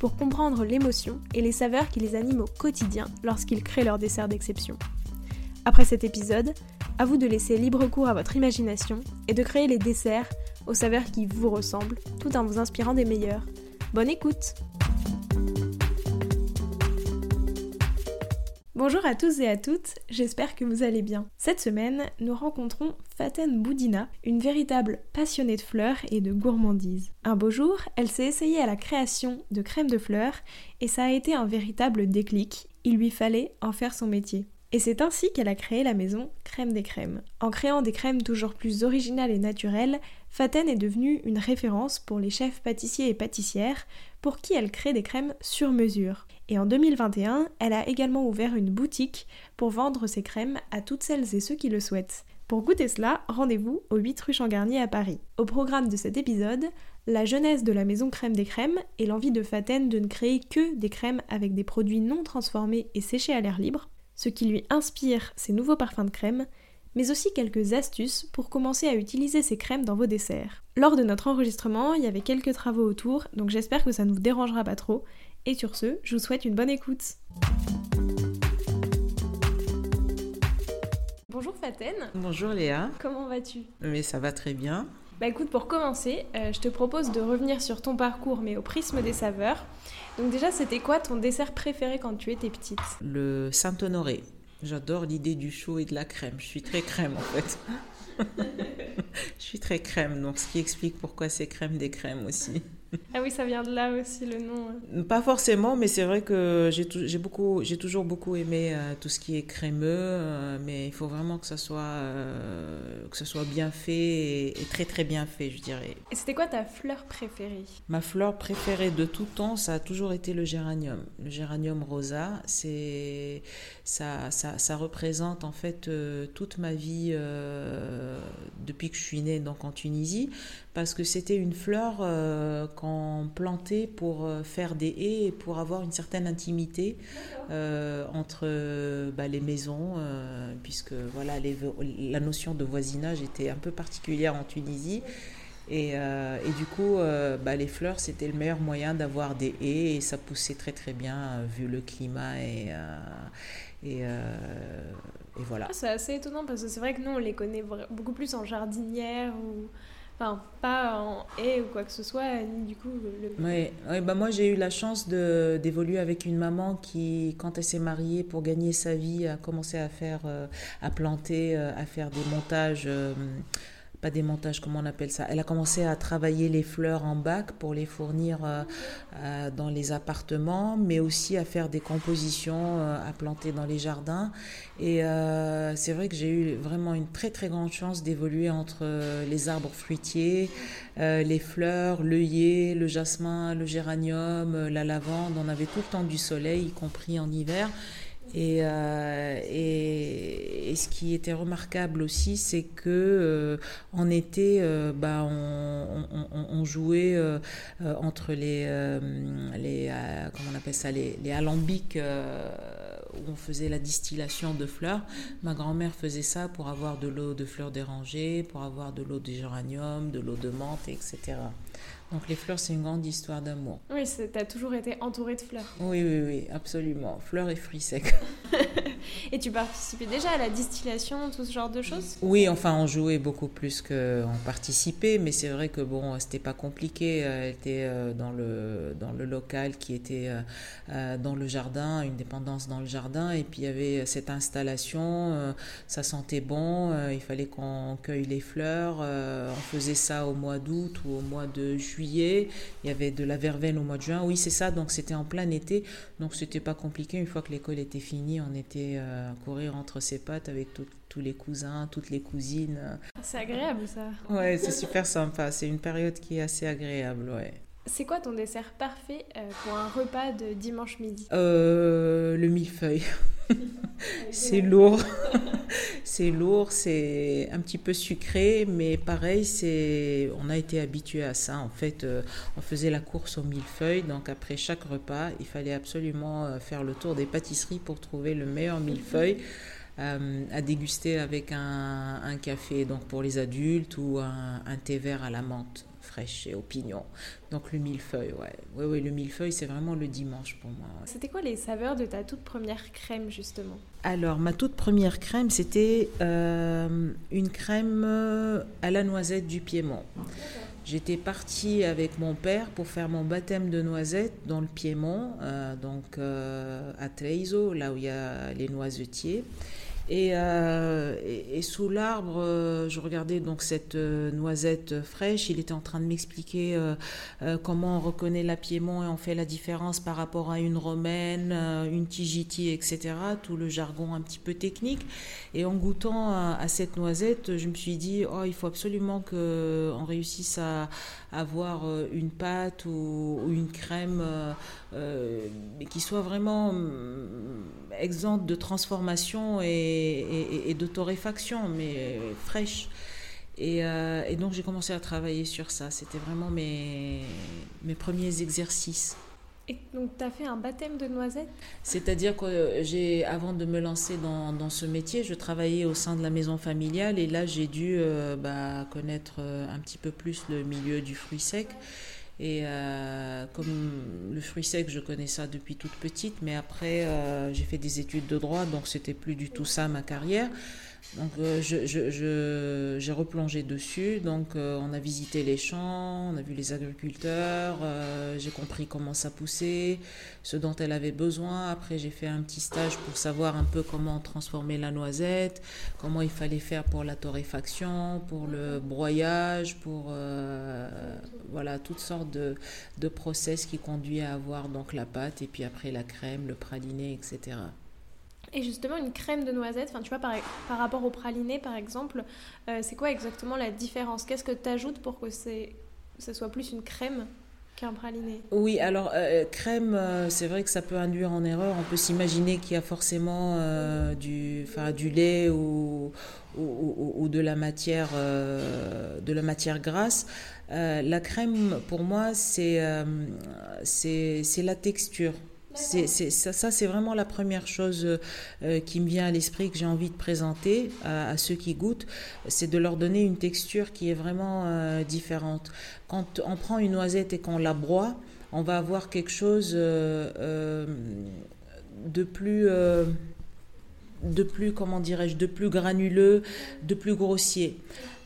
pour comprendre l'émotion et les saveurs qui les animent au quotidien lorsqu'ils créent leurs desserts d'exception. Après cet épisode, à vous de laisser libre cours à votre imagination et de créer les desserts aux saveurs qui vous ressemblent tout en vous inspirant des meilleurs. Bonne écoute Bonjour à tous et à toutes, j'espère que vous allez bien. Cette semaine, nous rencontrons Faten Boudina, une véritable passionnée de fleurs et de gourmandise. Un beau jour, elle s'est essayée à la création de crème de fleurs et ça a été un véritable déclic, il lui fallait en faire son métier. Et c'est ainsi qu'elle a créé la maison Crème des Crèmes. En créant des crèmes toujours plus originales et naturelles, Faten est devenue une référence pour les chefs pâtissiers et pâtissières pour qui elle crée des crèmes sur mesure. Et en 2021, elle a également ouvert une boutique pour vendre ses crèmes à toutes celles et ceux qui le souhaitent. Pour goûter cela, rendez-vous au 8 rue Changarnier à Paris. Au programme de cet épisode, la jeunesse de la maison Crème des Crèmes et l'envie de Faten de ne créer que des crèmes avec des produits non transformés et séchés à l'air libre, ce qui lui inspire ses nouveaux parfums de crème, mais aussi quelques astuces pour commencer à utiliser ces crèmes dans vos desserts. Lors de notre enregistrement, il y avait quelques travaux autour, donc j'espère que ça ne vous dérangera pas trop. Et sur ce, je vous souhaite une bonne écoute. Bonjour Faten. Bonjour Léa. Comment vas-tu? Mais ça va très bien. Bah écoute, pour commencer, euh, je te propose de revenir sur ton parcours, mais au prisme des saveurs. Donc déjà, c'était quoi ton dessert préféré quand tu étais petite? Le Saint-Honoré. J'adore l'idée du chaud et de la crème. Je suis très crème en fait. je suis très crème, donc ce qui explique pourquoi c'est crème des crèmes aussi. Ah oui, ça vient de là aussi le nom. Pas forcément, mais c'est vrai que j'ai beaucoup, j'ai toujours beaucoup aimé euh, tout ce qui est crémeux, euh, mais il faut vraiment que ça soit, euh, que ça soit bien fait et, très très bien fait, je dirais. Et c'était quoi ta fleur préférée? Ma fleur préférée de tout temps, ça a toujours été le géranium. Le géranium rosa, c'est ça, ça, ça, représente en fait toute ma vie depuis que je suis née donc en Tunisie, parce que c'était une fleur qu'on plantait pour euh, faire des haies et pour avoir une certaine intimité euh, entre bah, les maisons, euh, puisque voilà, la notion de voisinage était un peu particulière en Tunisie. Et, et du coup, bah, les fleurs, c'était le meilleur moyen d'avoir des haies et ça poussait très très bien vu le climat et, et, et voilà. Ah, c'est assez étonnant parce que c'est vrai que nous, on les connaît beaucoup plus en jardinière ou Enfin, pas en haie ou quoi que ce soit, ni du coup. Le... Oui, bah moi j'ai eu la chance d'évoluer avec une maman qui, quand elle s'est mariée pour gagner sa vie, a commencé à faire, euh, à planter, euh, à faire des montages. Euh, pas des montages, comment on appelle ça. Elle a commencé à travailler les fleurs en bac pour les fournir euh, euh, dans les appartements, mais aussi à faire des compositions euh, à planter dans les jardins. Et c'est vrai que j'ai eu vraiment une très très grande chance d'évoluer entre les arbres fruitiers, les fleurs, l'œillet, le jasmin, le géranium, la lavande. On avait tout le temps du soleil, y compris en hiver. Euh, et, et, ce qui était remarquable aussi, c'est que euh, en été, euh, bah, on, jouait entre les, les comment on appelle ça, les, les alambics où on faisait la distillation de fleurs. Ma grand-mère faisait ça pour avoir de l'eau de fleurs dérangées, pour avoir de l'eau de géranium, de l'eau de menthe, etc. Donc les fleurs, c'est une grande histoire d'amour. Oui, tu as toujours été entourée de fleurs. Oui, oui, oui, absolument. Fleurs et fruits secs. et tu participais déjà à la distillation, tout ce genre de choses? Oui, enfin, on jouait beaucoup plus qu'on participait, mais c'est vrai que bon, c'était pas compliqué. Elle était euh, dans le, dans le local qui était euh, euh, dans le jardin, une dépendance dans le jardin, et puis il y avait cette installation, ça sentait bon, il fallait qu'on cueille les fleurs, on faisait ça au mois d'août ou au mois de juillet il y avait de la verveine au mois de juin. Oui, c'est ça, donc c'était en plein été, donc c'était pas compliqué. Une fois que l'école était finie, on était euh, à courir entre ses pattes avec tous les cousins, toutes les cousines. C'est agréable ça. Ouais, c'est super sympa. C'est une période qui est assez agréable, ouais. C'est quoi ton dessert parfait euh, pour un repas de dimanche midi? Euh, Le millefeuille. c'est lourd. c'est lourd, c'est un petit peu sucré, mais pareil, c'est on a été habitué à ça. En fait, euh, on faisait la course au millefeuille, donc après chaque repas, il fallait absolument faire le tour des pâtisseries pour trouver le meilleur millefeuille. à déguster avec un, café donc pour les adultes ou un thé vert à la menthe fraîche et opinion. Donc le millefeuille, ouais. Ouais, ouais, le millefeuille, c'est vraiment le dimanche pour moi. C'était quoi les saveurs de ta toute première crème, justement? Alors, ma toute première crème, c'était euh, une crème euh, à la noisette du Piémont. J'étais partie avec mon père pour faire mon baptême de noisette dans le Piémont, euh, donc à Treiso, là où il y a les noisetiers. Euh, et, sous l'arbre, euh, je regardais donc cette euh, noisette fraîche. Il était en train de m'expliquer comment on reconnaît la Piémont et on fait la différence par rapport à une romaine, une tigiti, etc. Tout le jargon un petit peu technique. Et en goûtant à, cette noisette, je me suis dit, oh, il faut absolument qu'on réussisse à, avoir une pâte ou, une crème qui soit vraiment hum, exempte de transformation et et, de torréfaction, mais fraîche. Euh, et, donc j'ai commencé à travailler sur ça. C'était vraiment mes, mes premiers exercices. Et donc tu as fait un baptême de noisettes? C'est-à-dire que j'ai, avant de me lancer dans, ce métier, je travaillais au sein de la maison familiale et là j'ai dû euh, bah, connaître euh, un petit peu plus le milieu du fruit sec. Et euh, comme le fruit sec, je connais ça depuis toute petite, mais après, j'ai fait des études de droit, donc c'était plus du tout ça ma carrière. Donc euh, j'ai replongé dessus, donc euh, on a visité les champs, on a vu les agriculteurs, euh, j'ai compris comment ça poussait, ce dont elle avait besoin. Après j'ai fait un petit stage pour savoir un peu comment transformer la noisette, comment il fallait faire pour la torréfaction, pour le broyage, pour voilà toutes sortes de, de process qui conduisent à avoir donc la pâte et puis après la crème, le praliné, etc. Et justement, une crème de noisette, tu vois, par, rapport au praliné, par exemple, euh, c'est quoi exactement la différence? Qu'est-ce que tu ajoutes pour que ce soit plus une crème qu'un praliné? Oui, alors, euh, crème, euh, c'est vrai que ça peut induire en erreur. On peut s'imaginer qu'il y a forcément du, du lait ou, ou, ou, de, la matière, de la matière grasse. la crème, pour moi, c'est c'est la texture. C'est, ça, ça c'est vraiment la première chose euh, qui me vient à l'esprit que j'ai envie de présenter à, ceux qui goûtent, c'est de leur donner une texture qui est vraiment euh, différente. Quand on prend une noisette et qu'on la broie, on va avoir quelque chose euh, de plus de plus, comment dirais-je, de plus granuleux, de plus grossier.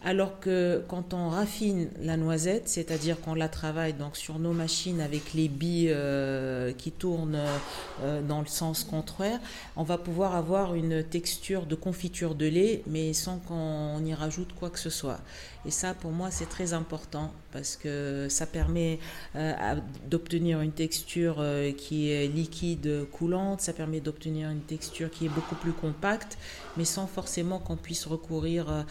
Alors que quand on raffine la noisette, c'est-à-dire qu'on la travaille donc sur nos machines avec les billes euh, qui tournent euh, dans le sens contraire, on va pouvoir avoir une texture de confiture de lait, mais sans qu'on y rajoute quoi que ce soit. Et ça, pour moi, c'est très important parce que ça permet euh, d'obtenir une texture qui est liquide, coulante, ça permet d'obtenir une texture qui est beaucoup plus compacte, mais sans forcément qu'on puisse recourir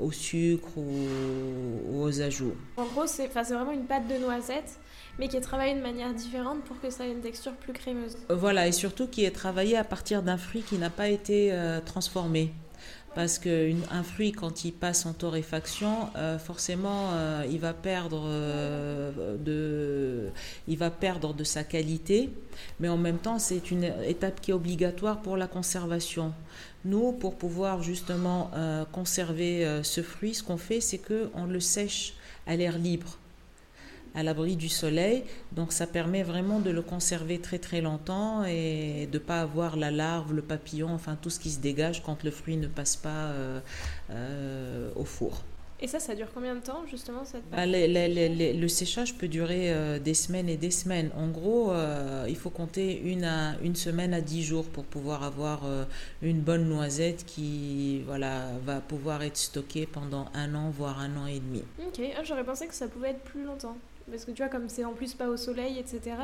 au au sucre ou, aux ajouts. En gros, c'est vraiment une pâte de noisettes, mais qui est travaillée de manière différente pour que ça ait une texture plus crémeuse. Euh, voilà, et surtout qui est travaillée à partir d'un fruit qui n'a pas été euh, transformé parce qu'un fruit, quand il passe en torréfaction, euh, forcément, il, va perdre, de, il va perdre de sa qualité, mais en même temps, c'est une étape qui est obligatoire pour la conservation. Nous, pour pouvoir justement euh, conserver euh, ce fruit, ce qu'on fait, c'est qu'on le sèche à l'air libre, à l'abri du soleil. Donc ça permet vraiment de le conserver très très longtemps et de ne pas avoir la larve, le papillon, enfin tout ce qui se dégage quand le fruit ne passe pas euh, au four. Et ça, ça dure combien de temps, justement cette bah, Le séchage peut durer euh, des semaines et des semaines. En gros, euh, il faut compter une, à, une semaine à dix jours pour pouvoir avoir euh, une bonne noisette qui voilà, va pouvoir être stockée pendant un an, voire un an et demi. Ok, ah, j'aurais pensé que ça pouvait être plus longtemps. Parce que tu vois, comme c'est en plus pas au soleil, etc.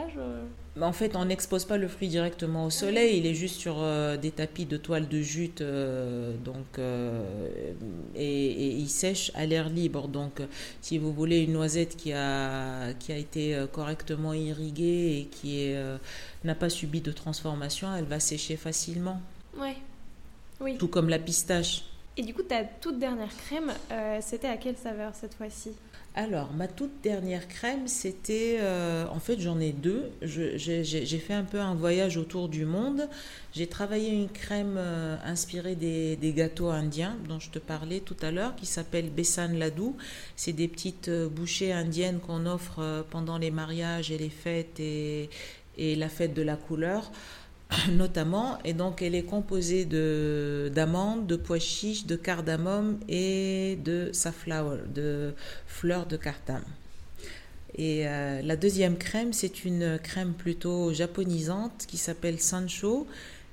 En fait, on n'expose pas le fruit directement au soleil, il est juste sur euh, des tapis de toile de jute, euh, donc, euh, et, il sèche à l'air libre. Donc, si vous voulez une noisette qui a, qui a été correctement irriguée et qui n'a pas subi de transformation, elle va sécher facilement. Ouais. Oui. Tout comme la pistache. Et du coup, ta toute dernière crème, c'était à quelle saveur cette fois-ci? Alors, ma toute dernière crème, c'était... Euh, en fait, j'en ai deux. J'ai fait un peu un voyage autour du monde. J'ai travaillé une crème euh, inspirée des, gâteaux indiens dont je te parlais tout à l'heure, qui s'appelle Besan Ladou. C'est des petites euh, bouchées indiennes qu'on offre pendant les mariages et les fêtes et, et la fête de la couleur. notamment. Et donc, elle est composée de, d'amandes, de pois chiches, de cardamome et de safflower, de fleurs de cardamome. Et euh, la deuxième crème, c'est une crème plutôt japonisante qui s'appelle Sancho.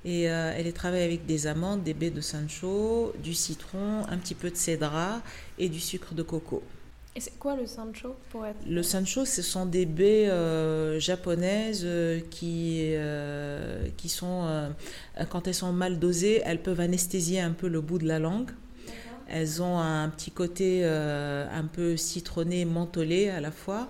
Et euh, elle est travaillée avec des amandes, des baies de Sancho, du citron, un petit peu de cédra et du sucre de coco. Et c'est quoi le sancho pour être... Le sancho, ce sont des baies euh, japonaises euh, qui, euh, qui sont, quand elles sont mal dosées, elles peuvent anesthésier un peu le bout de la langue. Elles ont un petit côté un peu citronné, mentholé à la fois.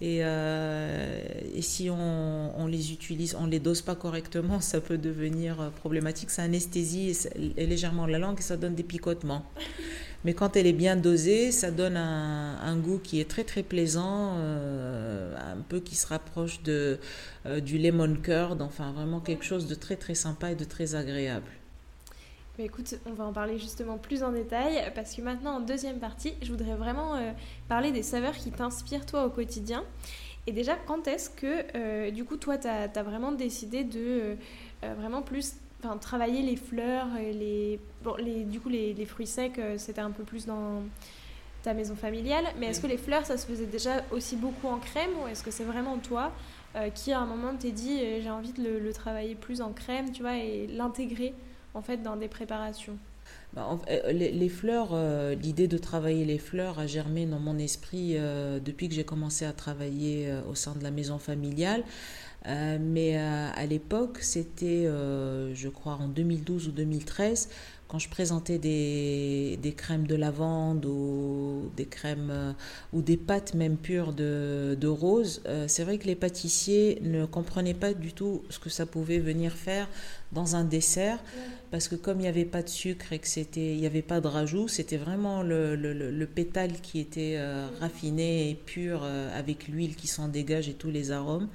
Et, et si on, on, les utilise, on les dose pas correctement, ça peut devenir problématique. Ça anesthésie légèrement la langue et ça donne des picotements. Mais quand elle est bien dosée, ça donne un, goût qui est très très plaisant, euh, un peu qui se rapproche de, euh, du lemon curd, enfin vraiment quelque chose de très très sympa et de très agréable. Mais écoute, on va en parler justement plus en détail parce que maintenant en deuxième partie, je voudrais vraiment euh, parler des saveurs qui t'inspirent toi au quotidien. Et déjà, quand est-ce que du coup toi, tu as, as, vraiment décidé de vraiment plus enfin, travailler les fleurs, et les, bon, les, du coup les, les fruits secs, euh, c'était un peu plus dans ta maison familiale. Mais est-ce que les fleurs, ça se faisait déjà aussi beaucoup en crème ou est-ce que c'est vraiment toi euh, qui à un moment t'es dit euh, j'ai envie de le, travailler plus en crème, tu vois, et l'intégrer en fait dans des préparations? Bah, les, les, fleurs, l'idée de travailler les fleurs a germé dans mon esprit depuis que j'ai commencé à travailler au sein de la maison familiale. Euh, mais euh, à l'époque, c'était, euh, je crois, en 2012 ou 2013, quand je présentais des, crèmes de lavande ou des crèmes ou des pâtes même pures de, de rose, c'est vrai que les pâtissiers ne comprenaient pas du tout ce que ça pouvait venir faire dans un dessert, parce que comme il n'y avait pas de sucre et que c'était, il n'y avait pas de rajout, c'était vraiment le, le, le, pétale qui était raffiné et pur avec l'huile qui s'en dégage et tous les arômes.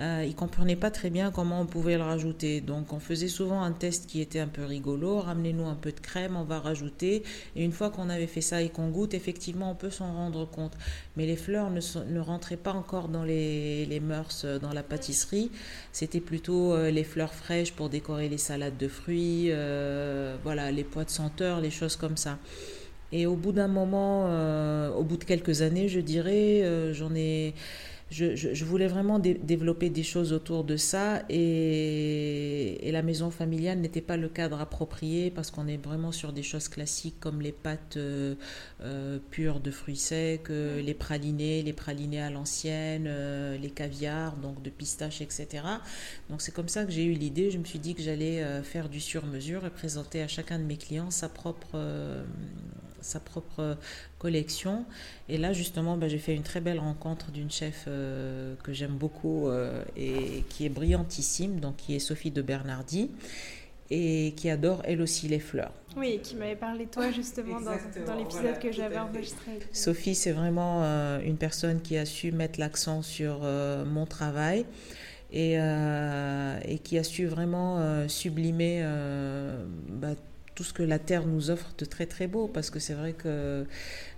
Euh, ils ne comprenaient pas très bien comment on pouvait le rajouter. Donc on faisait souvent un test qui était un peu rigolo, ramenez-nous un peu de crème, on va rajouter. Et une fois qu'on avait fait ça et qu'on goûte, effectivement, on peut s'en rendre compte. Mais les fleurs ne, rentraient pas encore dans les, les mœurs euh, dans la pâtisserie. C'était plutôt euh, les fleurs fraîches pour décorer les salades de fruits, voilà, les pois de senteur, les choses comme ça. Et au bout d'un moment, au bout de quelques années, je dirais, j'en ai je, voulais vraiment développer des choses autour de ça et, la maison familiale n'était pas le cadre approprié parce qu'on est vraiment sur des choses classiques comme les pâtes euh, euh, pures de fruits secs, euh, les pralinés, les pralinés à l'ancienne, les caviars, donc de pistaches, etc. Donc c'est comme ça que j'ai eu l'idée. Je me suis dit que j'allais faire du sur-mesure et présenter à chacun de mes clients sa propre sa propre collection. Et là, justement, ben, j'ai fait une très belle rencontre d'une chef euh, que j'aime beaucoup euh, et qui est brillantissime, donc qui est Sophie de Bernardi et qui adore elle aussi les fleurs. Oui, qui m'avait parlé toi justement dans, dans l'épisode que j'avais enregistré. Sophie, c'est vraiment euh, une personne qui a su mettre l'accent sur mon travail et, et, qui a su vraiment sublimer bah, tout ce que la terre nous offre de très très beau, parce que c'est vrai que,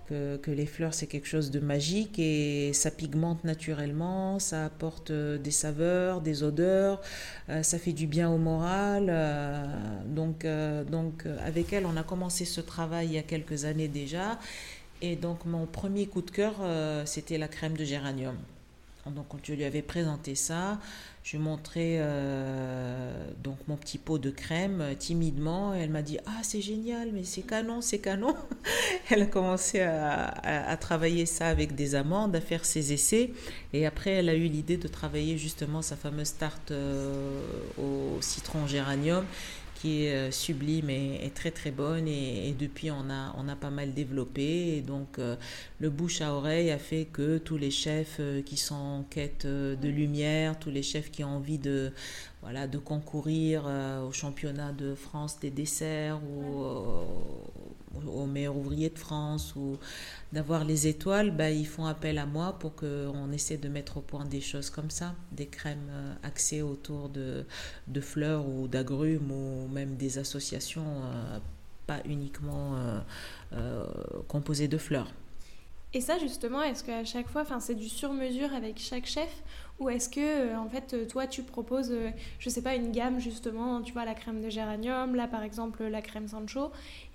que, les fleurs c'est quelque chose de magique et ça pigmente naturellement, ça apporte euh, des saveurs, des odeurs, euh, ça fait du bien au moral. Euh, donc, donc avec elle, on a commencé ce travail il y a quelques années déjà. Et donc mon premier coup de cœur, c'était la crème de géranium. Donc je lui avais présenté ça, je lui ai montré euh, donc mon petit pot de crème euh, timidement. Elle m'a dit ah c'est génial mais c'est canon c'est canon. elle a commencé à, travailler ça avec des amandes, à faire ses essais. Et après elle a eu l'idée de travailler justement sa fameuse tarte euh, au citron géranium qui est euh, sublime et, très très bonne. Et, depuis on a, on a pas mal développé. Et donc euh, le bouche à oreille a fait que tous les chefs euh, qui sont en quête de lumière, tous les chefs qui ont envie de voilà de concourir au championnat de France des desserts ou au meilleur ouvrier de France ou d'avoir les étoiles, bah, ils font appel à moi pour qu'on essaie de mettre au point des choses comme ça, des crèmes euh, axées autour de, de fleurs ou d'agrumes ou même des associations euh, pas uniquement euh, composées de fleurs. Et ça justement, est-ce qu'à chaque fois, c'est du sur-mesure avec chaque chef ou est-ce que en fait toi tu proposes, je sais pas, une gamme justement, tu vois la crème de géranium, là par exemple la crème Sancho,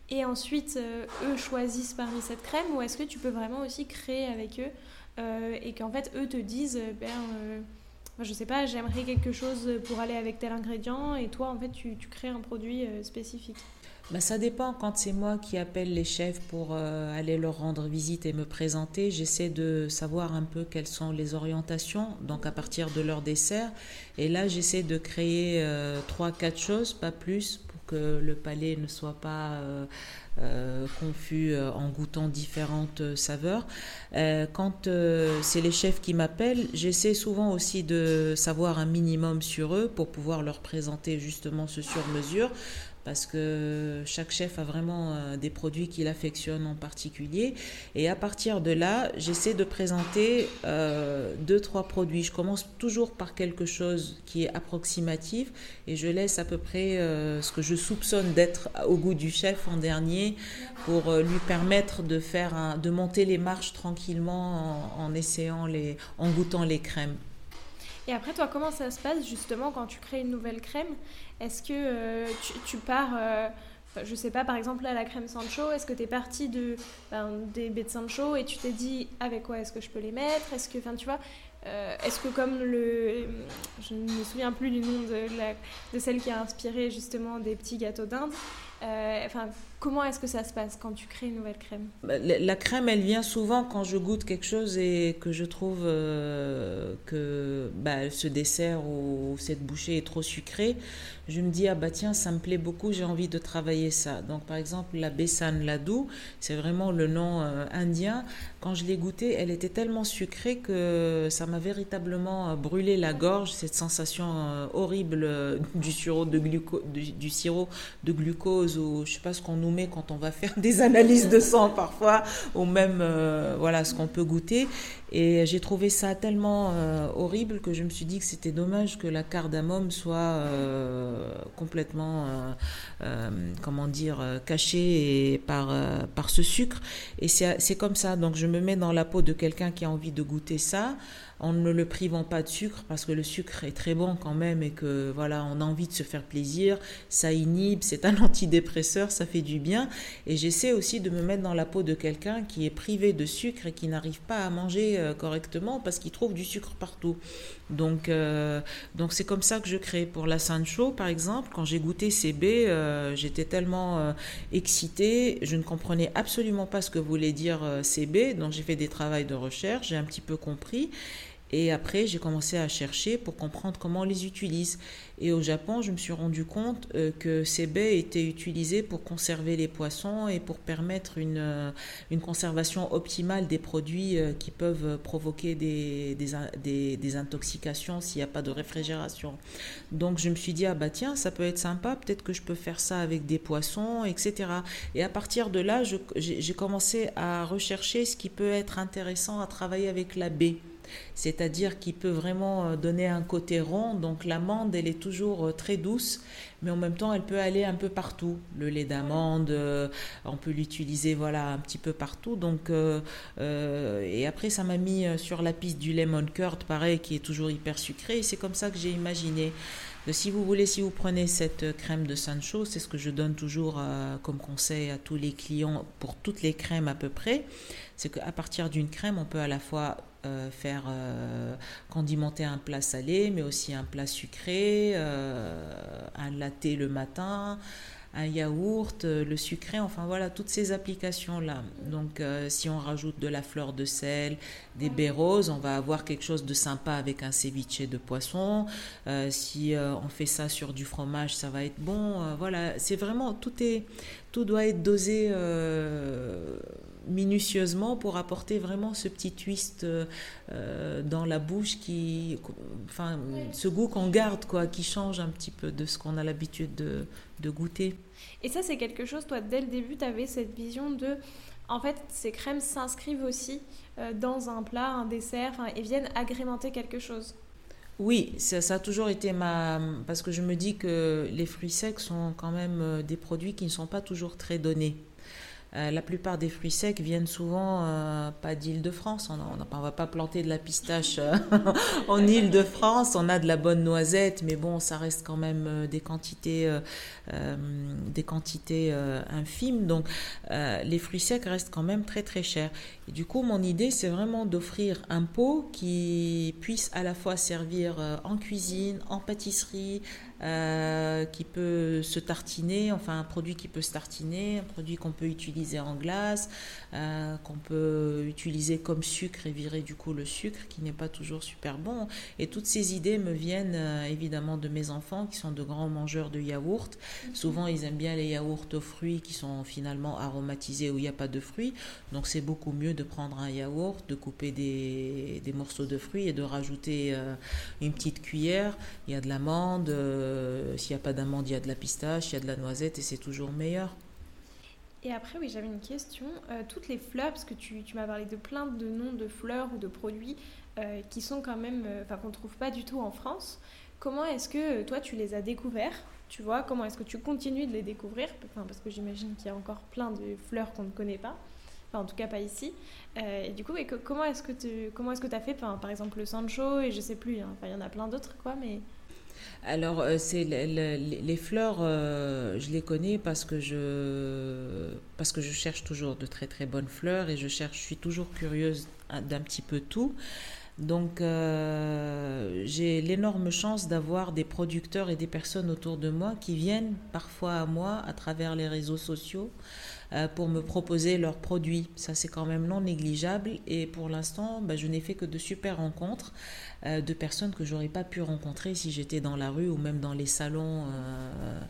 et ensuite euh, eux choisissent parmi cette crème ou est-ce que tu peux vraiment aussi créer avec eux euh, et qu'en fait eux te disent euh, ben je sais pas j'aimerais quelque chose pour aller avec tel ingrédient et toi en fait tu, tu crées un produit spécifique bah, ça dépend. Quand c'est moi qui appelle les chefs pour aller leur rendre visite et me présenter, j'essaie de savoir un peu quelles sont les orientations, donc à partir de leur dessert. Et là, j'essaie de créer trois, quatre choses, pas plus, que le palais ne soit pas euh, euh, confus euh, en goûtant différentes saveurs. quand c'est les chefs qui m'appellent, j'essaie souvent aussi de savoir un minimum sur eux pour pouvoir leur présenter justement ce sur-mesure parce que chaque chef a vraiment euh, des produits qu'il affectionne en particulier. Et à partir de là, j'essaie de présenter euh, deux, trois produits. Je commence toujours par quelque chose qui est approximatif et je laisse à peu près euh, ce que je soupçonne d'être au goût du chef en dernier pour lui permettre de, faire de monter les marches tranquillement en, en essayant les, en goûtant les crèmes. Et après, toi, comment ça se passe justement quand tu crées une nouvelle crème? Est-ce que euh, tu, pars, euh, je sais pas, par exemple, à la crème Sancho, est-ce que tu es parti de, ben, des baies de Sancho et tu t'es dit avec quoi est-ce que je peux les mettre? Est-ce que, enfin, tu vois, euh, est-ce que comme le... Je ne me souviens plus du nom de, de celle qui a inspiré justement des petits gâteaux d'Inde. Enfin, Comment est-ce que ça se passe quand tu crées une nouvelle crème? Bah, la, crème, elle vient souvent quand je goûte quelque chose et que je trouve euh, que bah, ce dessert ou cette bouchée est trop sucrée. Je me dis, ah bah tiens, ça me plaît beaucoup, j'ai envie de travailler ça. Donc par exemple, la Besan Ladou, c'est vraiment le nom euh, indien. Quand je l'ai goûtée, elle était tellement sucrée que ça m'a véritablement euh, brûlé la gorge, cette sensation horrible du sirop de, glucose, du, sirop de glucose ou je sais pas ce qu'on nous quand on va faire des analyses de sang parfois, ou même euh, voilà ce qu'on peut goûter. Et j'ai trouvé ça tellement euh, horrible que je me suis dit que c'était dommage que la cardamome soit euh, complètement, comment dire, cachée par, par ce sucre. Et c'est comme ça. Donc je me mets dans la peau de quelqu'un qui a envie de goûter ça en ne le privant pas de sucre parce que le sucre est très bon quand même et que voilà, on a envie de se faire plaisir, ça inhibe, c'est un antidépresseur, ça fait du bien et j'essaie aussi de me mettre dans la peau de quelqu'un qui est privé de sucre et qui n'arrive pas à manger euh, correctement parce qu'il trouve du sucre partout. Donc euh, donc c'est comme ça que je crée. Pour la Sancho par exemple, quand j'ai goûté ces baies, euh, j'étais tellement excitée, je ne comprenais absolument pas ce que voulait dire ces baies, donc j'ai fait des travaux de recherche, j'ai un petit peu compris et après, j'ai commencé à chercher pour comprendre comment on les utilise. Et au Japon, je me suis rendu compte euh, que ces baies étaient utilisées pour conserver les poissons et pour permettre une, euh, conservation optimale des produits euh, qui peuvent provoquer des, des, intoxications s'il n'y a pas de réfrigération. Donc je me suis dit, ah bah tiens, ça peut être sympa, peut-être que je peux faire ça avec des poissons, etc. Et à partir de là, j'ai commencé à rechercher ce qui peut être intéressant à travailler avec la baie c'est-à-dire qu'il peut vraiment euh, donner un côté rond. Donc l'amande, elle est toujours euh, très douce, mais en même temps, elle peut aller un peu partout. Le lait d'amande, euh, on peut l'utiliser voilà un petit peu partout. Donc et après, ça m'a mis sur la piste du lemon curd, pareil, qui est toujours hyper sucré. Et c'est comme ça que j'ai imaginé. si vous voulez, si vous prenez cette crème de Sancho, c'est ce que je donne toujours comme conseil à tous les clients pour toutes les crèmes à peu près, c'est qu'à partir d'une crème, on peut à la fois faire condimenter un plat salé, mais aussi un plat sucré, un latte le matin, un yaourt, euh, le sucré, enfin voilà, toutes ces applications-là. Donc euh, si on rajoute de la fleur de sel, des baies roses, on va avoir quelque chose de sympa avec un ceviche de poisson. Euh, si on fait ça sur du fromage, ça va être bon. voilà, c'est vraiment, tout, est, tout doit être dosé minutieusement pour apporter vraiment ce petit twist dans la bouche qui enfin ce goût qu'on garde quoi qui change un petit peu de ce qu'on a l'habitude de, de, goûter et ça, c'est quelque chose, toi, dès le début, tu avais cette vision de. En fait, ces crèmes s'inscrivent aussi euh, dans un plat, un dessert, et viennent agrémenter quelque chose. Oui, ça, ça, a toujours été ma... Parce que je me dis que les fruits secs sont quand même euh, des produits qui ne sont pas toujours très donnés. Euh, la plupart des fruits secs viennent souvent euh, pas d'Île-de-France. On ne va pas planter de la pistache euh, en Île-de-France. On a de la bonne noisette, mais bon, ça reste quand même des quantités, des quantités infimes. Donc, les fruits secs restent quand même très très chers. Et du coup, mon idée, c'est vraiment d'offrir un pot qui puisse à la fois servir en cuisine, en pâtisserie, euh, qui peut se tartiner, enfin un produit qui peut se tartiner, un produit qu'on peut utiliser en glace, euh, qu'on peut utiliser comme sucre et virer du coup le sucre qui n'est pas toujours super bon. Et toutes ces idées me viennent euh, évidemment de mes enfants qui sont de grands mangeurs de yaourt. Mhm. Souvent ils aiment bien les yaourts aux fruits qui sont finalement aromatisés où il n'y a pas de fruits. Donc c'est beaucoup mieux de prendre un yaourt, de couper des, des morceaux de fruits et de rajouter une petite cuillère. Il y a de l'amande euh, s'il n'y a pas d'amande, il y a de la pistache, il y a de la noisette et c'est toujours meilleur. Et après, oui, j'avais une question. Euh, toutes les fleurs, parce que tu, m'as parlé de plein de noms de fleurs ou de produits euh, qui sont quand même, enfin, qu'on ne trouve pas du tout en France. Comment est-ce que toi, tu les as découverts Tu vois, comment est-ce que tu continues de les découvrir? Parce que j'imagine qu'il y a encore plein de fleurs qu'on ne connaît pas. Enfin, en tout cas, pas ici. et du coup, et comment est-ce que tu comment est-ce que as fait? Par exemple, le Sancho, et je sais plus, hein. enfin, il y en a plein d'autres, quoi, mais... Alors, euh, c'est les, fleurs, euh, je les connais parce que je parce que je cherche toujours de très très bonnes fleurs et je suis toujours curieuse d'un petit peu tout. Donc, euh, j'ai l'énorme chance d'avoir des producteurs et des personnes autour de moi qui viennent parfois à moi à travers les réseaux sociaux pour me proposer leurs produits. Ça, c'est quand même non négligeable. Et pour l'instant, bah, je n'ai fait que de super rencontres. Euh, de personnes que j'aurais pas pu rencontrer si j'étais dans la rue ou même dans les salons. Euh,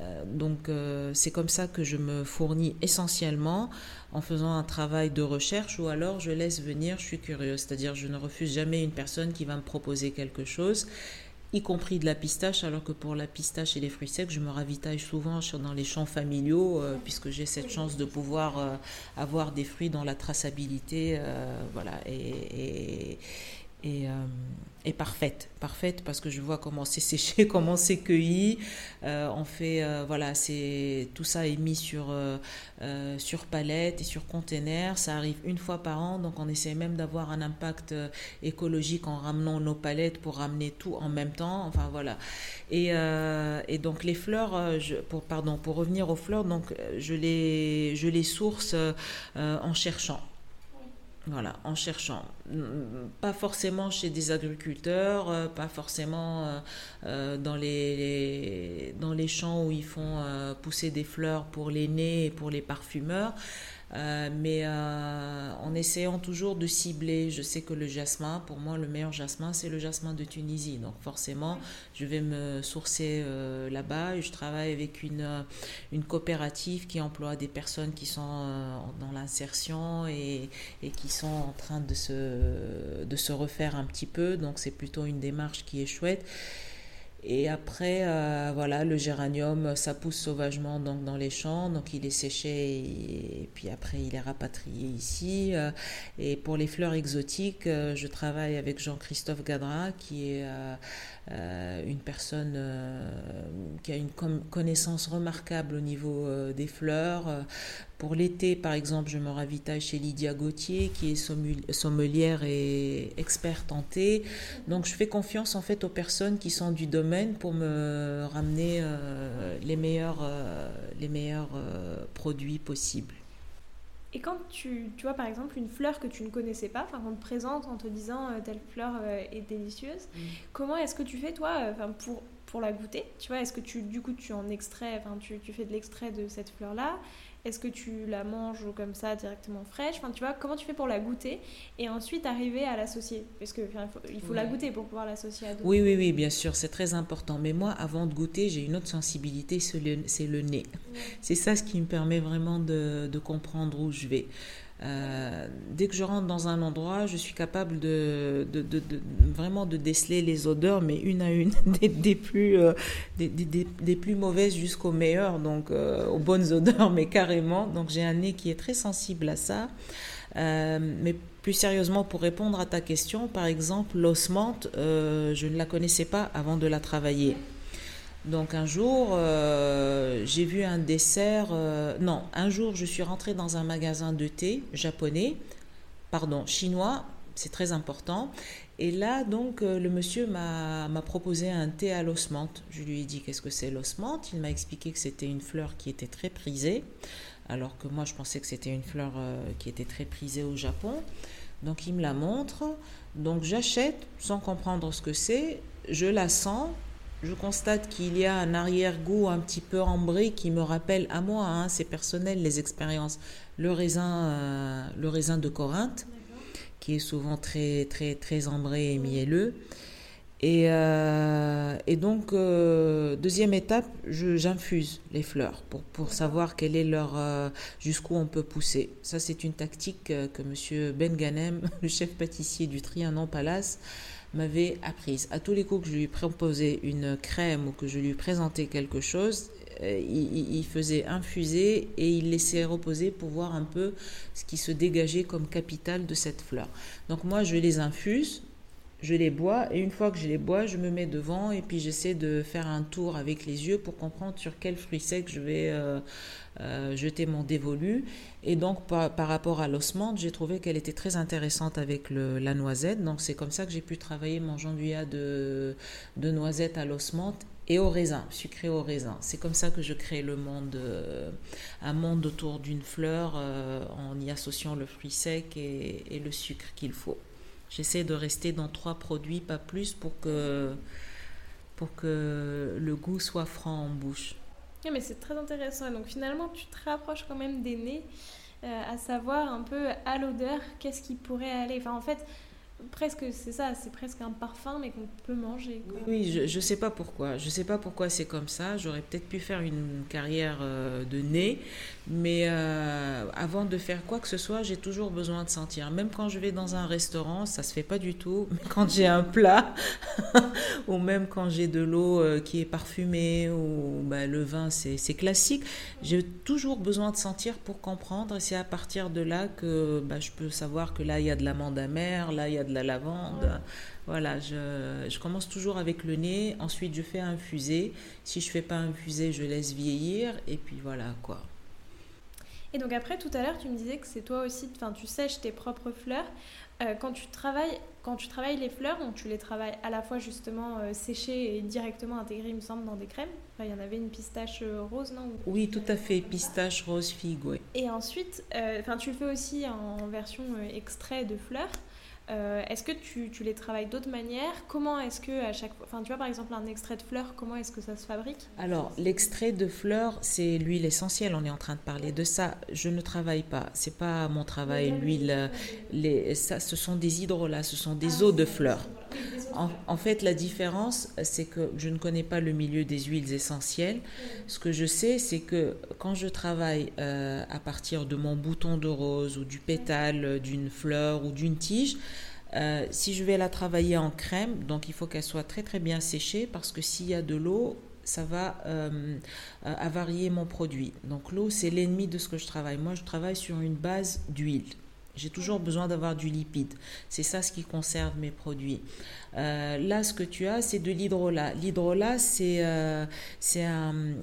euh, donc c'est comme ça que je me fournis essentiellement en faisant un travail de recherche ou alors je laisse venir, je suis curieuse, c'est-à-dire je ne refuse jamais une personne qui va me proposer quelque chose y compris de la pistache, alors que pour la pistache et les fruits secs, je me ravitaille souvent dans les champs familiaux, puisque j'ai cette chance de pouvoir avoir des fruits dans la traçabilité, voilà, et, et, euh, parfaite, parfaite parce que je vois comment c'est séché, comment c'est cueilli. Euh, on fait, euh, voilà, tout ça est mis sur sur palette et sur container. Ça arrive une fois par an, donc on essaie même d'avoir un impact écologique en ramenant nos palettes pour ramener tout en même temps. Enfin voilà. Et, et donc les fleurs, pour pardon, pour revenir aux fleurs, donc je les je les source en cherchant. Voilà, en cherchant. Pas forcément chez des agriculteurs, euh, pas forcément euh, euh, dans, les, les champs où ils font pousser des fleurs pour les nez et pour les parfumeurs, euh, mais euh, en essayant toujours de cibler, je sais que le jasmin, pour moi, le meilleur jasmin, c'est le jasmin de Tunisie. Donc forcément, je vais me sourcer euh, là-bas. Je travaille avec une, une coopérative qui emploie des personnes qui sont dans l'insertion et, et, qui sont en train de se, de se refaire un petit peu. Donc c'est plutôt une démarche qui est chouette. Et après, euh, voilà, le géranium, ça pousse sauvagement donc, dans les champs, donc il est séché et, puis après il est rapatrié ici. Euh, et pour les fleurs exotiques, euh, je travaille avec Jean-Christophe Gadra, qui est une personne qui a une connaissance remarquable au niveau des fleurs. Pour l'été, par exemple, je me ravitaille chez Lydia Gauthier, qui est sommelière et experte en thé. Donc, je fais confiance en fait aux personnes qui sont du domaine pour me ramener euh, les meilleurs, euh, les meilleurs euh, produits possibles. Et quand tu, tu vois par exemple une fleur que tu ne connaissais pas, enfin on te présente en te disant telle fleur est délicieuse, mm. comment est-ce que tu fais toi pour, pour la goûter? Tu vois, est-ce que tu du coup tu en extrais, enfin tu, tu fais de l'extrait de cette fleur là est-ce que tu la manges comme ça directement fraîche? Enfin, tu vois, comment tu fais pour la goûter et ensuite arriver à l'associer? Parce qu'il faut, il faut la goûter pour pouvoir l'associer à d'autres. Oui, oui, oui, bien sûr, c'est très important. Mais moi, avant de goûter, j'ai une autre sensibilité, c'est le, nez. C'est ça ce qui me permet vraiment de, de comprendre où je vais. Euh, dès que je rentre dans un endroit, je suis capable de, vraiment de déceler les odeurs, mais une à une, des, des plus, euh, des, plus mauvaises jusqu'aux meilleures, donc euh, aux bonnes odeurs, mais carrément. Donc j'ai un nez qui est très sensible à ça. mais plus sérieusement, pour répondre à ta question, par exemple, l'osmante, je ne la connaissais pas avant de la travailler. Donc un jour, euh, j'ai vu un dessert. Euh, non, un jour, je suis rentrée dans un magasin de thé japonais, pardon, chinois, c'est très important. Et là, donc, euh, le monsieur m'a proposé un thé à l'osmante. Je lui ai dit qu'est-ce que c'est l'osmante. Il m'a expliqué que c'était une fleur qui était très prisée, alors que moi, je pensais que c'était une fleur qui était très prisée au Japon. Donc, il me la montre. Donc, j'achète sans comprendre ce que c'est. Je la sens je constate qu'il y a un arrière-goût un petit peu ambré qui me rappelle à moi, hein, c'est personnel les expériences, le raisin, euh, le raisin de Corinthe, qui est souvent très très très ambré et mielleux. Et, euh, et donc euh, deuxième étape, j'infuse les fleurs pour, pour savoir quel est leur jusqu'où on peut pousser. Ça c'est une tactique que Monsieur Ben Ganem, le chef pâtissier du Trianon Palace, m'avait apprise. À tous les coups que je lui proposais une crème ou que je lui présentais quelque chose, euh, il, faisait infuser et il laissait reposer pour voir un peu ce qui se dégageait comme capital de cette fleur. Donc moi, je les infuse, je les bois et une fois que je les bois, je me mets devant et puis j'essaie de faire un tour avec les yeux pour comprendre sur quel fruit sec je vais euh, euh, jeter mon dévolu. Et donc par, rapport à l'osmante, j'ai trouvé qu'elle était très intéressante avec la noisette. Donc c'est comme ça que j'ai pu travailler mon jandouillat de, de noisette à l'osmante et au raisin, sucré au raisin. C'est comme ça que je crée le monde, euh, un monde autour d'une fleur en y associant le fruit sec et le sucre qu'il faut. J'essaie de rester dans trois produits, pas plus, pour que, pour que le goût soit franc en bouche. Oui, mais c'est très intéressant. Donc finalement, tu te rapproches quand même des nez, euh, à savoir un peu à l'odeur, qu'est-ce qui pourrait aller. Enfin, en fait, presque c'est ça c'est presque un parfum mais qu'on peut manger oui je ne sais pas pourquoi. Je sais pas pourquoi c'est comme ça. J'aurais peut-être pu faire une carrière euh, de nez mais euh, avant de faire quoi que ce soit j'ai toujours besoin de sentir. Même quand je vais dans un restaurant ça se fait pas du tout. Mais quand j'ai un plat ou même quand j'ai de l'eau euh, qui est parfumée ou bah, le vin c'est classique j'ai toujours besoin de sentir pour comprendre. Et c'est à partir de là que bah, je peux savoir que là il y a de l'amande amère là il y a de la lavande. Voilà, je, je, commence toujours avec le nez, ensuite je fais infuser. Si je fais pas infuser, je laisse vieillir et puis voilà quoi. Et donc après, tout à l'heure, tu me disais que c'est toi aussi, enfin, tu sèches tes propres fleurs. Euh, quand tu travailles, quand tu travailles les fleurs, donc tu les travailles à la fois justement euh, séchées et directement intégrées, il me semble, dans des crèmes. Enfin, il y en avait une pistache euh, rose, non Oui, tout à fait, pistache rose figue, oui. Et ensuite, enfin, tu le fais aussi en version extrait de fleurs. Euh, est-ce que tu, tu, les travailles d'autres manières? Comment est-ce que à chaque fois, enfin tu vois par exemple un extrait de fleurs, comment est-ce que ça se fabrique? Alors l'extrait de fleurs, c'est l'huile essentielle. On est en train de parler de ça. Je ne travaille pas. C'est pas mon travail. L'huile, les, ça, ce sont des hydrolats, ce sont des eaux de fleurs. En, fait, la différence, c'est que je ne connais pas le milieu des huiles essentielles. Ce que je sais, c'est que quand je travaille euh, à partir de mon bouton de rose ou du pétale d'une fleur ou d'une tige, euh, si je vais la travailler en crème, donc il faut qu'elle soit très très bien séchée parce que s'il y a de l'eau, ça va euh, avarier mon produit. Donc l'eau, c'est l'ennemi de ce que je travaille. Moi, je travaille sur une base d'huile. J'ai toujours besoin d'avoir du lipide. C'est ça ce qui conserve mes produits. Euh, là, ce que tu as, c'est de l'hydrolat. L'hydrolat, c'est euh,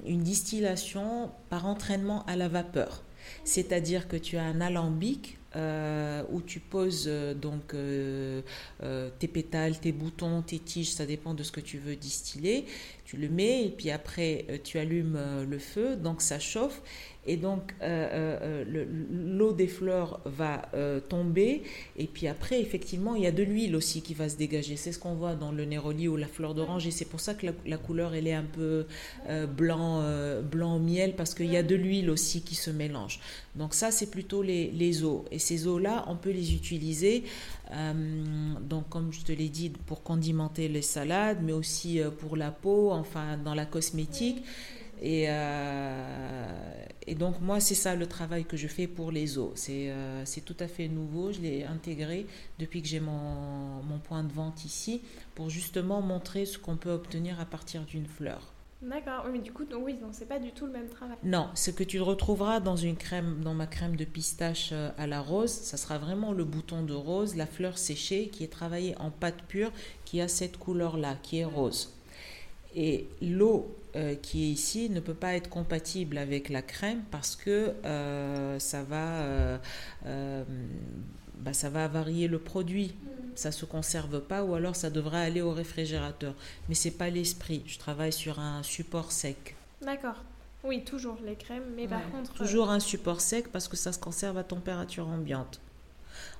une distillation par entraînement à la vapeur. C'est-à-dire que tu as un alambic euh, où tu poses donc tes pétales, tes boutons, tes tiges, ça dépend de ce que tu veux distiller. Tu le mets et puis après tu allumes le feu, donc ça chauffe Et donc, l'eau des fleurs va tomber. Et puis après, effectivement, il y a de l'huile aussi qui va se dégager. C'est ce qu'on voit dans le néroli ou la fleur d'orange. Et c'est pour ça que la, couleur, elle est un peu blanc, blanc miel, parce qu'il y a de l'huile aussi qui se mélange. Donc ça, c'est plutôt les, les eaux. Et ces eaux-là, on peut les utiliser, donc comme je te l'ai dit, pour condimenter les salades, mais aussi pour la peau, enfin dans la cosmétique. Et, euh, et, donc moi, c'est ça le travail que je fais pour les eaux. C'est euh, tout à fait nouveau. Je l'ai intégré depuis que j'ai mon, mon, point de vente ici pour justement montrer ce qu'on peut obtenir à partir d'une fleur. D'accord, mais du coup, donc, oui, donc c'est pas du tout le même travail. Non, ce que tu retrouveras dans une crème, dans ma crème de pistache euh, à la rose, ça sera vraiment le bouton de rose, la fleur séchée qui est travaillée en pâte pure, qui a cette couleur-là, qui est rose. Et l'eau euh, qui est ici ne peut pas être compatible avec la crème parce que euh, ça va euh, bah, ça va varier le produit. Mm. ça se conserve pas ou alors ça devrait aller au réfrigérateur. Mais c'est pas l'esprit. Je travaille sur un support sec. D'accord. Oui toujours les crèmes mais par contre toujours un support sec parce que ça se conserve à température ambiante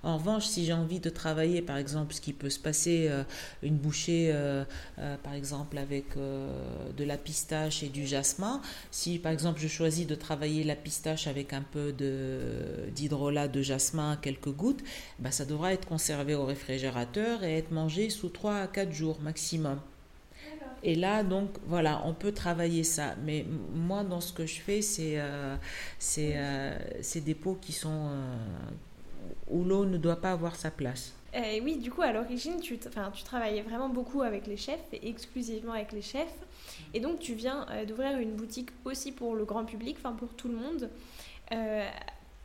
en revanche, si j'ai envie de travailler, par exemple, ce qui peut se passer, euh, une bouchée, euh, euh, par exemple, avec de la pistache et du jasmin, si par exemple je choisis de travailler la pistache avec un peu d'hydrolat de, jasmin, quelques gouttes, bah, ça devra être conservé au réfrigérateur et être mangé sous 3 à 4 jours maximum. Et là, donc, voilà, on peut travailler ça. Mais moi, dans ce que je fais, c'est des pots qui sont, où l'eau ne doit pas avoir sa place. Et oui, du coup, à l'origine, tu, tu travaillais vraiment beaucoup avec les chefs, et exclusivement avec les chefs. Et donc, tu viens euh, d'ouvrir une boutique aussi pour le grand public, enfin pour tout le monde. Euh,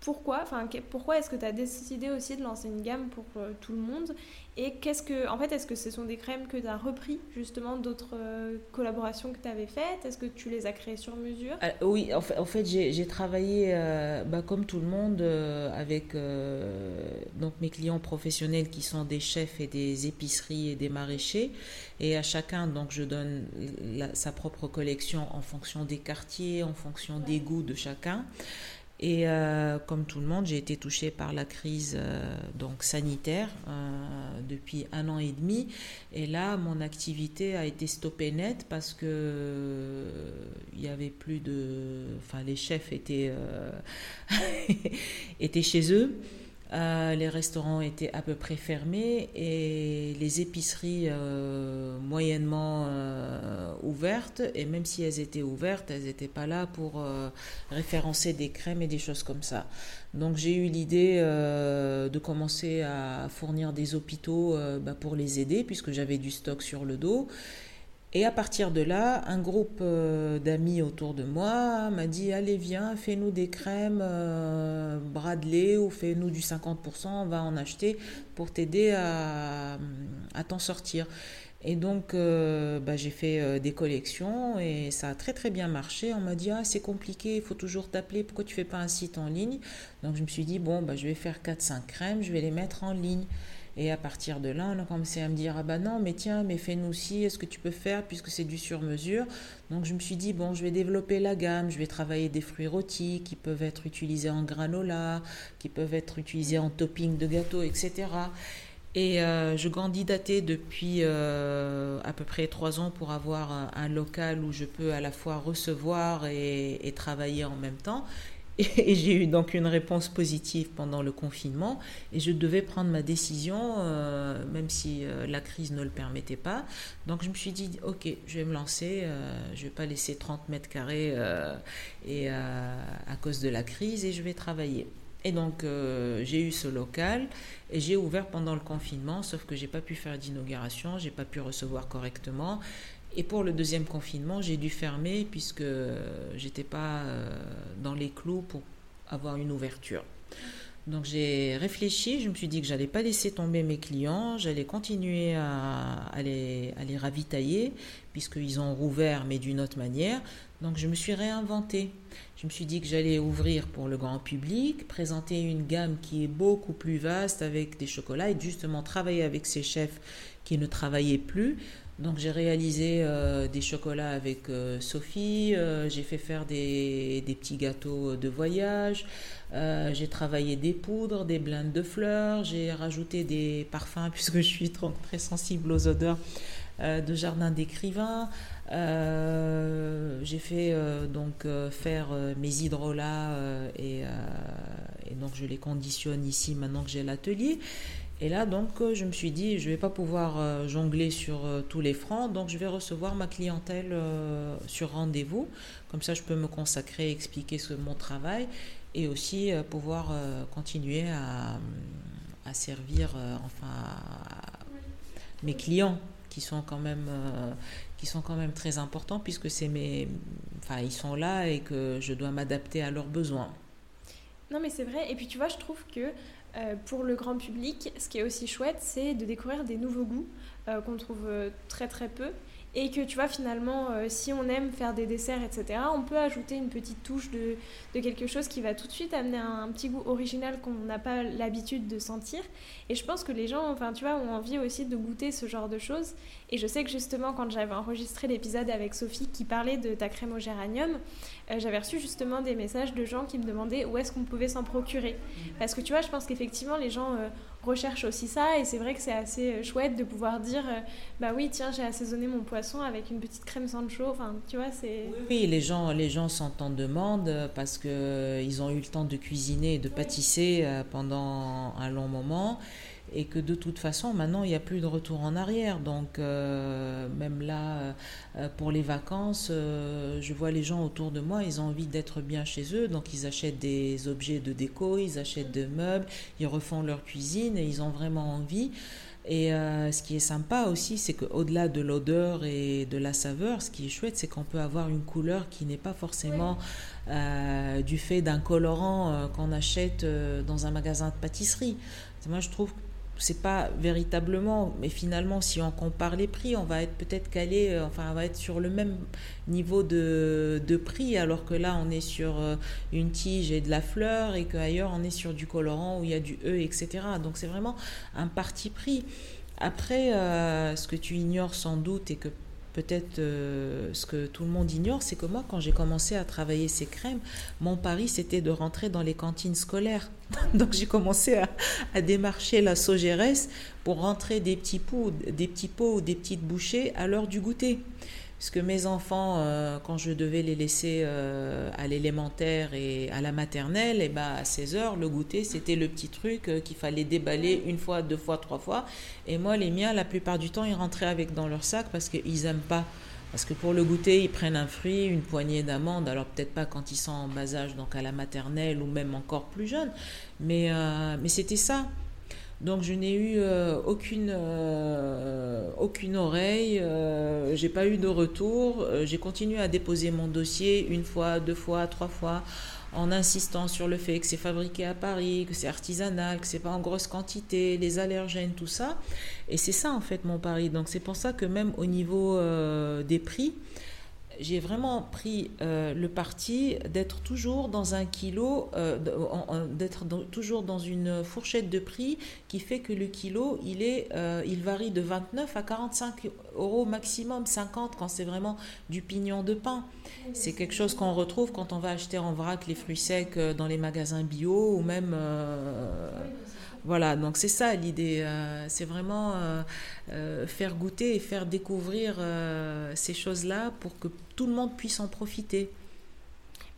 pourquoi, enfin, pourquoi est-ce que tu as décidé aussi de lancer une gamme pour euh, tout le monde Et qu'est-ce que, en fait, est-ce que ce sont des crèmes que tu as repris justement d'autres euh, collaborations que tu avais faites? Est-ce que tu les as créées sur mesure? Ah, Oui, en fait, j'ai travaillé euh, bah, comme tout le monde avec donc mes clients professionnels qui sont des chefs et des épiceries et des maraîchers. Et à chacun, donc, je donne sa propre collection en fonction des quartiers, en fonction des goûts de chacun. Et euh, comme tout le monde, j'ai été touchée par la crise euh, donc sanitaire euh, depuis un an et demi. Et là, mon activité a été stoppée net parce que il y avait plus de, enfin, les chefs étaient étaient chez eux. Euh, les restaurants étaient à peu près fermés et les épiceries euh, moyennement euh, ouvertes. Et même si elles étaient ouvertes, elles n'étaient pas là pour référencer des crèmes et des choses comme ça. Donc j'ai eu l'idée de commencer à fournir des hôpitaux bah, pour les aider puisque j'avais du stock sur le dos. Et à partir de là, un groupe euh, d'amis autour de moi m'a dit Allez, viens, fais-nous des crèmes euh, Bradley ou fais-nous du 50%, on va en acheter pour t'aider à, t'en sortir. Et donc, euh, bah, j'ai fait des collections et ça a très très bien marché. On m'a dit Ah, c'est compliqué, il faut toujours t'appeler, pourquoi tu fais pas un site en ligne? Donc, je me suis dit Bon, bah, je vais faire 4-5 crèmes, je vais les mettre en ligne. Et à partir de là, on a commencé à me dire, ah bah non, mais tiens, mais fais-nous aussi, est-ce que tu peux faire, puisque c'est du sur-mesure. Donc je me suis dit, bon, je vais développer la gamme, je vais travailler des fruits rôtis qui peuvent être utilisés en granola, qui peuvent être utilisés en topping de gâteau, etc. Et euh, je candidatais depuis euh, à peu près trois ans pour avoir un, local où je peux à la fois recevoir et travailler en même temps. Et, j'ai eu donc une réponse positive pendant le confinement et je devais prendre ma décision, euh, même si euh, la crise ne le permettait pas. Donc je me suis dit, ok, je vais me lancer, euh, je ne vais pas laisser 30 mètres carrés et, à cause de la crise et je vais travailler. Et donc j'ai eu ce local et j'ai ouvert pendant le confinement, sauf que j'ai pas pu faire d'inauguration, j'ai pas pu recevoir correctement. Et pour le deuxième confinement, j'ai dû fermer puisque j'étais pas euh, dans les clous pour avoir une ouverture. Donc j'ai réfléchi, je me suis dit que j'allais pas laisser tomber mes clients, j'allais continuer à, à, les, ravitailler, puisqu'ils ont rouvert, mais d'une autre manière. Donc je me suis réinventée. Je me suis dit que j'allais ouvrir pour le grand public, présenter une gamme qui est beaucoup plus vaste avec des chocolats et justement travailler avec ces chefs qui ne travaillaient plus. Donc j'ai réalisé euh, des chocolats avec euh, Sophie, euh, j'ai fait faire des, petits gâteaux de voyage, j'ai travaillé des poudres, des blindes de fleurs, j'ai rajouté des parfums puisque je suis très sensible aux odeurs de jardin d'écrivain. j'ai fait donc faire mes hydrolats et, donc je les conditionne ici maintenant que j'ai l'atelier. Et là, donc, euh, je me suis dit, je ne vais pas pouvoir euh, jongler sur euh, tous les francs, donc je vais recevoir ma clientèle sur rendez-vous. Comme ça, je peux me consacrer, expliquer ce, mon travail et aussi pouvoir continuer à, servir enfin, mes clients qui sont quand même qui sont quand même très importants puisque c'est mes enfin ils sont là et que je dois m'adapter à leurs besoins. Non mais c'est vrai. Et puis tu vois je trouve que euh, pour le grand public, ce qui est aussi chouette, c'est de découvrir des nouveaux goûts euh, qu'on trouve euh, très très peu. Et que tu vois finalement si on aime faire des desserts etc on peut ajouter une petite touche de, quelque chose qui va tout de suite amener un, petit goût original qu'on n'a pas l'habitude de sentir. Et je pense que les gens enfin tu vois ont envie aussi de goûter ce genre de choses. Et je sais que justement quand j'avais enregistré l'épisode avec Sophie qui parlait de ta crème au géranium j'avais reçu justement des messages de gens qui me demandaient où est-ce qu'on pouvait s'en procurer. Parce que tu vois je pense qu'effectivement les gens euh, recherche aussi ça et c'est vrai que c'est assez euh, chouette de pouvoir dire euh, bah oui tiens j'ai assaisonné mon poisson avec une petite crème sancho. Enfin tu vois c'est oui, les gens les gens sont en demande parce que euh, ils ont eu le temps de cuisiner et de pâtisser pendant un long moment et que de toute façon, maintenant, il n'y a plus de retour en arrière. Donc, euh, même là, euh, pour les vacances, euh, je vois les gens autour de moi, ils ont envie d'être bien chez eux, donc ils achètent des objets de déco, ils achètent des meubles, ils refont leur cuisine et ils ont vraiment envie. Et ce qui est sympa aussi, c'est qu'au-delà de l'odeur et de la saveur, ce qui est chouette, c'est qu'on peut avoir une couleur qui n'est pas forcément du fait d'un colorant qu'on achète dans un magasin de pâtisserie. Moi, je trouve c'est pas véritablement, mais finalement, si on compare les prix, on va être peut-être calé, euh, enfin, on va être sur le même niveau de, de, prix, alors que là, on est sur euh, une tige et de la fleur, et qu'ailleurs, on est sur du colorant où il y a du E, etc. Donc, c'est vraiment un parti pris. Après, euh, ce que tu ignores sans doute et que peut-être euh, ce que tout le monde ignore, c'est que moi, quand j'ai commencé à travailler ces crèmes, mon pari, c'était de rentrer dans les cantines scolaires. Donc j'ai commencé à, démarcher la Sogérès pour rentrer des petits pots, des petits pots ou des petites bouchées à l'heure du goûter que mes enfants, euh, quand je devais les laisser euh, à l'élémentaire et à la maternelle, et bah, à 16 heures, le goûter, c'était le petit truc euh, qu'il fallait déballer une fois, deux fois, trois fois. Et moi, les miens, la plupart du temps, ils rentraient avec dans leur sac parce qu'ils n'aiment pas. Parce que pour le goûter, ils prennent un fruit, une poignée d'amandes. Alors peut-être pas quand ils sont en bas âge, donc à la maternelle ou même encore plus jeunes. Mais, mais c'était ça. Donc je n'ai eu euh, aucune, euh, aucune oreille, euh, j'ai pas eu de retour. j'ai continué à déposer mon dossier une fois, deux fois, trois fois, en insistant sur le fait que c'est fabriqué à Paris, que c'est artisanal, que c'est pas en grosse quantité, les allergènes, tout ça. Et c'est ça en fait mon pari. Donc c'est pour ça que même au niveau des prix, j'ai vraiment pris euh, le parti d'être toujours dans un kilo, euh, d'être toujours dans une fourchette de prix qui fait que le kilo, il, est, euh, il varie de 29 à 45 euros maximum, 50 quand c'est vraiment du pignon de pain. C'est quelque chose qu'on retrouve quand on va acheter en vrac les fruits secs dans les magasins bio ou même voilà, donc c'est ça l'idée. C'est vraiment faire goûter et faire découvrir ces choses-là pour que tout le monde puisse en profiter.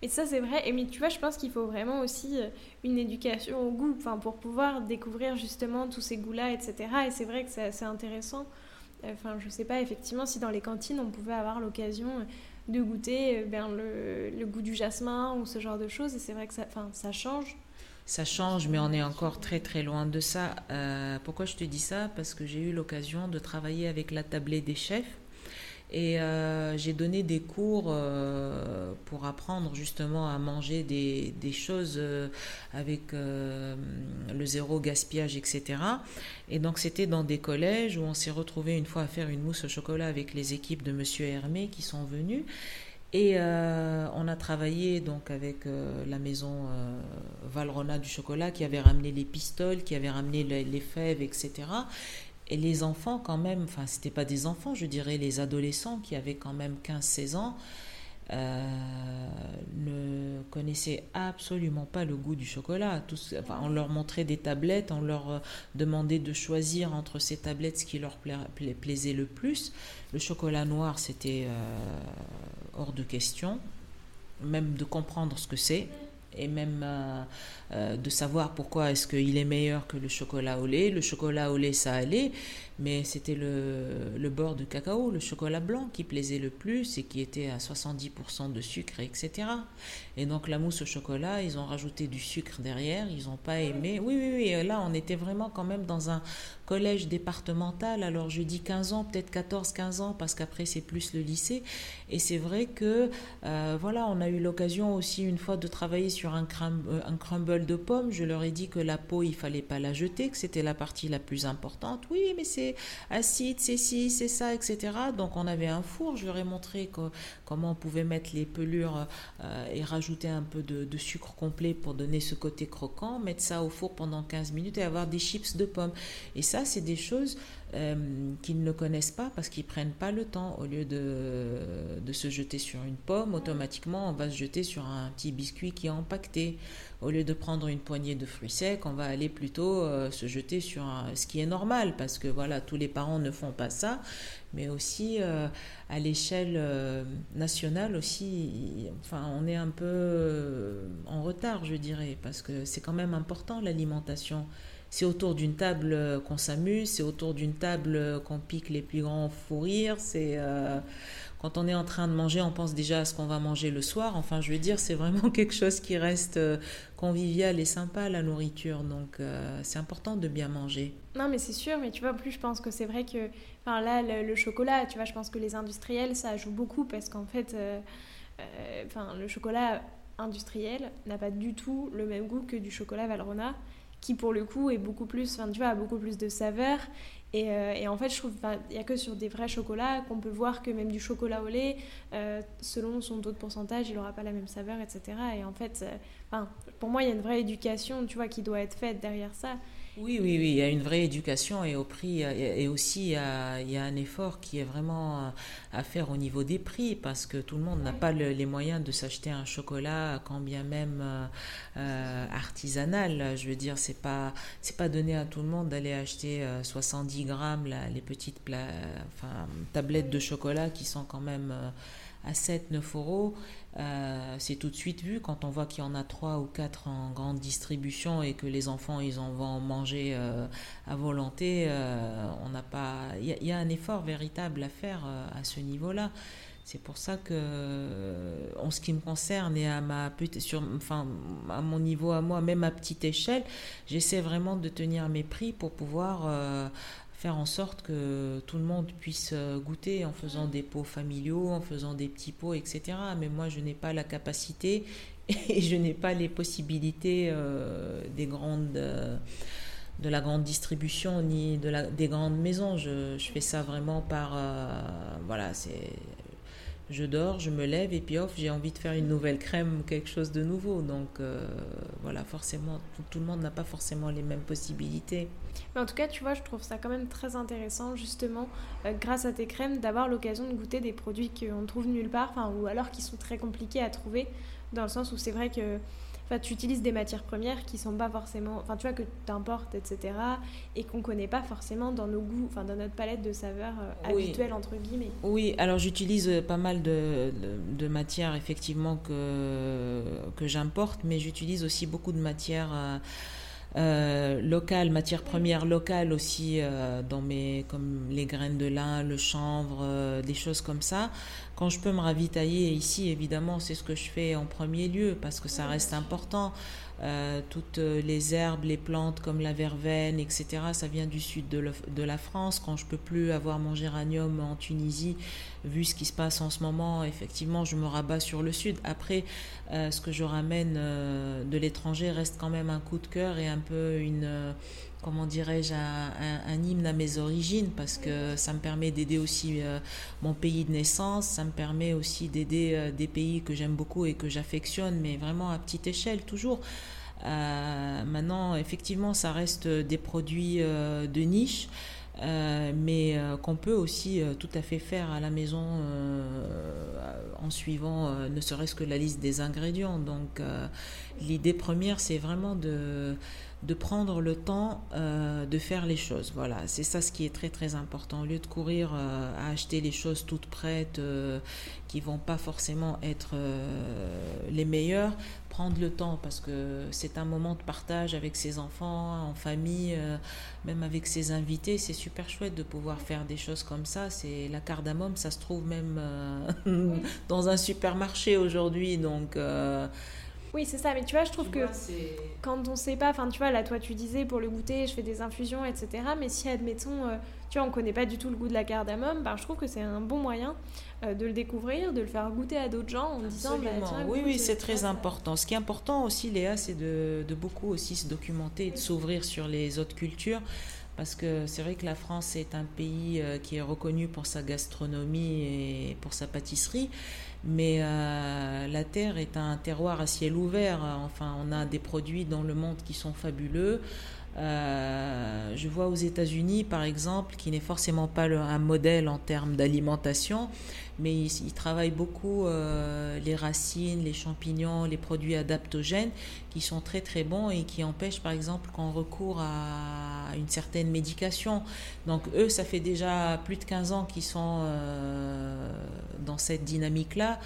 Et ça, c'est vrai. Et mais tu vois, je pense qu'il faut vraiment aussi une éducation au goût enfin, pour pouvoir découvrir justement tous ces goûts-là, etc. Et c'est vrai que c'est assez intéressant. Enfin, je sais pas, effectivement, si dans les cantines, on pouvait avoir l'occasion de goûter ben, le, le, goût du jasmin ou ce genre de choses. Et c'est vrai que ça, enfin, ça change ça change, mais on est encore très très loin de ça. Euh, pourquoi je te dis ça? Parce que j'ai eu l'occasion de travailler avec la tablée des chefs. Et euh, j'ai donné des cours euh, pour apprendre justement à manger des, choses euh, avec le zéro gaspillage, etc. Et donc c'était dans des collèges où on s'est retrouvé une fois à faire une mousse au chocolat avec les équipes de Monsieur Hermé qui sont venus. Et on a travaillé donc avec la maison Valrona du chocolat qui avait ramené les pistoles, qui avait ramené les fèves, etc. Et les enfants, quand même, enfin, c'était pas des enfants, je dirais les adolescents qui avaient quand même 15-16 ans, euh, ne connaissaient absolument pas le goût du chocolat. enfin, on leur montrait des tablettes, on leur euh, demandait de choisir entre ces tablettes ce qui leur plaisait le plus. Le chocolat noir, c'était euh, hors de question, même de comprendre ce que c'est et même de savoir pourquoi est-ce qu'il est meilleur que le chocolat au lait. Le chocolat au lait, ça allait, mais c'était le, le, beurre de cacao, le chocolat blanc qui plaisait le plus et qui était à 70% de sucre, etc. Et donc la mousse au chocolat, ils ont rajouté du sucre derrière, ils n'ont pas aimé. Oui, oui, oui, là on était vraiment quand même dans un collège départemental, alors je dis 15 ans, peut-être 14, 15 ans, parce qu'après c'est plus le lycée. Et c'est vrai que, euh, voilà, on a eu l'occasion aussi une fois de travailler sur un, crumble, un crumble de pommes. Je leur ai dit que la peau, il fallait pas la jeter, que c'était la partie la plus importante. Oui, mais c'est acide, c'est ci, c'est ça, etc. Donc on avait un four, je leur ai montré comment on pouvait mettre les pelures euh, et rajouter un peu de, sucre complet pour donner ce côté croquant, mettre ça au four pendant 15 minutes et avoir des chips de pommes. Et ça, c'est des choses euh, qu'ils ne connaissent pas parce qu'ils prennent pas le temps. Au lieu de, de se jeter sur une pomme, automatiquement, on va se jeter sur un petit biscuit qui est empaqueté. Au lieu de prendre une poignée de fruits secs, on va aller plutôt euh, se jeter sur ce qui est normal parce que voilà, tous les parents ne font pas ça, mais aussi euh, à l'échelle euh, nationale aussi, enfin, on est un peu en retard, je dirais, parce que c'est quand même important l'alimentation. C'est autour d'une table qu'on s'amuse, c'est autour d'une table qu'on pique les plus grands fous rires, c'est quand on est en train de manger, on pense déjà à ce qu'on va manger le soir. Enfin, je veux dire, c'est vraiment quelque chose qui reste euh, convivial et sympa, la nourriture. Donc, euh, c'est important de bien manger. Non, mais c'est sûr. Mais tu vois, plus je pense que c'est vrai que, enfin, là, le, chocolat, tu vois, je pense que les industriels, ça joue beaucoup parce qu'en fait, euh, enfin, le chocolat industriel n'a pas du tout le même goût que du chocolat Valrhona qui pour le coup est beaucoup plus, enfin tu vois, a beaucoup plus de saveur euh, et, en fait, je trouve il n'y a que sur des vrais chocolats qu'on peut voir que même du chocolat au lait, euh, selon son taux de pourcentage, il n'aura pas la même saveur, etc. Et en fait, euh, pour moi, il y a une vraie éducation, tu vois, qui doit être faite derrière ça. Oui, oui, oui, il y a une vraie éducation et au prix et aussi il y, a, il y a un effort qui est vraiment à faire au niveau des prix parce que tout le monde n'a pas les moyens de s'acheter un chocolat quand bien même euh, artisanal. Je veux dire, c'est pas c'est pas donné à tout le monde d'aller acheter 70 grammes là, les petites enfin, tablettes de chocolat qui sont quand même à 7-9 euros. Euh, c'est tout de suite vu quand on voit qu'il y en a trois ou quatre en grande distribution et que les enfants ils en vont manger euh, à volonté. Euh, on n'a pas, il y, a un effort véritable à faire à ce niveau-là. C'est pour ça que, en ce qui me concerne et à ma sur, enfin, à mon niveau à moi, même à petite échelle, j'essaie vraiment de tenir mes prix pour pouvoir faire en sorte que tout le monde puisse euh, goûter en faisant des pots familiaux, en faisant des petits pots, etc. Mais moi, je n'ai pas la capacité et je n'ai pas les possibilités euh, des grandes, euh, de la grande distribution ni de la, des grandes maisons. Je, je fais ça vraiment par... voilà, c'est je dors, je me lève et puis off, j'ai envie de faire une nouvelle crème, quelque chose de nouveau. Donc euh, voilà, forcément, tout, le monde n'a pas forcément les mêmes possibilités. Mais en tout cas, tu vois, je trouve ça quand même très intéressant, justement, euh, grâce à tes crèmes, d'avoir l'occasion de goûter des produits qu'on trouve nulle part, ou alors qui sont très compliqués à trouver, dans le sens où c'est vrai que Enfin, tu utilises des matières premières qui sont pas forcément, enfin tu vois que tu importes, etc. Et qu'on connaît pas forcément dans nos goûts, enfin dans notre palette de saveurs euh, habituelles entre guillemets. Oui, alors j'utilise euh, pas mal de, de, matières effectivement que que j'importe, mais j'utilise aussi beaucoup de matières. Euh, euh, locales, matières premières aussi, euh, dans mes, comme les graines de lin, le chanvre, euh, des choses comme ça. Quand je peux me ravitailler ici, évidemment, c'est ce que je fais en premier lieu parce que ça reste important. Euh, toutes les herbes, les plantes comme la verveine, etc., ça vient du sud de, la France. Quand je peux plus avoir mon géranium en Tunisie, vu ce qui se passe en ce moment, effectivement, je me rabats sur le sud. Après, ce que je ramène de l'étranger reste quand même un coup de cœur et un peu une comment dirais-je, un, hymne à mes origines parce que ça me permet d'aider aussi euh, mon pays de naissance, ça me permet aussi d'aider euh, des pays que j'aime beaucoup et que j'affectionne, mais vraiment à petite échelle toujours. Euh, maintenant, effectivement, ça reste des produits de niche. Mais qu'on peut aussi tout à fait faire à la maison en suivant ne serait-ce que la liste des ingrédients. Donc l'idée première, c'est vraiment de, de prendre le temps euh, de faire les choses. Voilà, c'est ça ce qui est très très important. Au lieu de courir euh, à acheter les choses toutes prêtes euh, qui vont pas forcément être les meilleures, prendre le temps parce que c'est un moment de partage avec ses enfants, en famille, même avec ses invités. C'est super chouette de pouvoir faire des choses comme ça. C'est la cardamome, ça se trouve même dans un supermarché aujourd'hui, donc oui, c'est ça, mais tu vois, je trouve que quand on sait pas, enfin, tu vois, là, toi, tu disais pour le goûter, je fais des infusions, etc. Mais si, admettons, euh, tu vois, on connaît pas du tout le goût de la cardamome, bah, je trouve que c'est un bon moyen euh, de le découvrir, de le faire goûter à d'autres gens en disant, bah, tiens, Oui, oui, c'est très important. Ce qui est important aussi, Léa, c'est de, de beaucoup aussi se documenter et de s'ouvrir sur les autres cultures parce que c'est vrai que la France est un pays euh, qui est reconnu pour sa gastronomie et pour sa pâtisserie, mais euh, la terre est un terroir à ciel ouvert. Enfin, on a des produits dans le monde qui sont fabuleux. Euh, je vois aux États-Unis, par exemple, qui n'est forcément pas un modèle en termes d'alimentation, mais ils, travaillent beaucoup euh, les racines, les champignons, les produits adaptogènes qui sont très très bons et qui empêchent, par exemple, qu'on recourt à une certaine médication. Donc eux, ça fait déjà plus de 15 ans qu'ils sont euh, dans cette dynamique-là.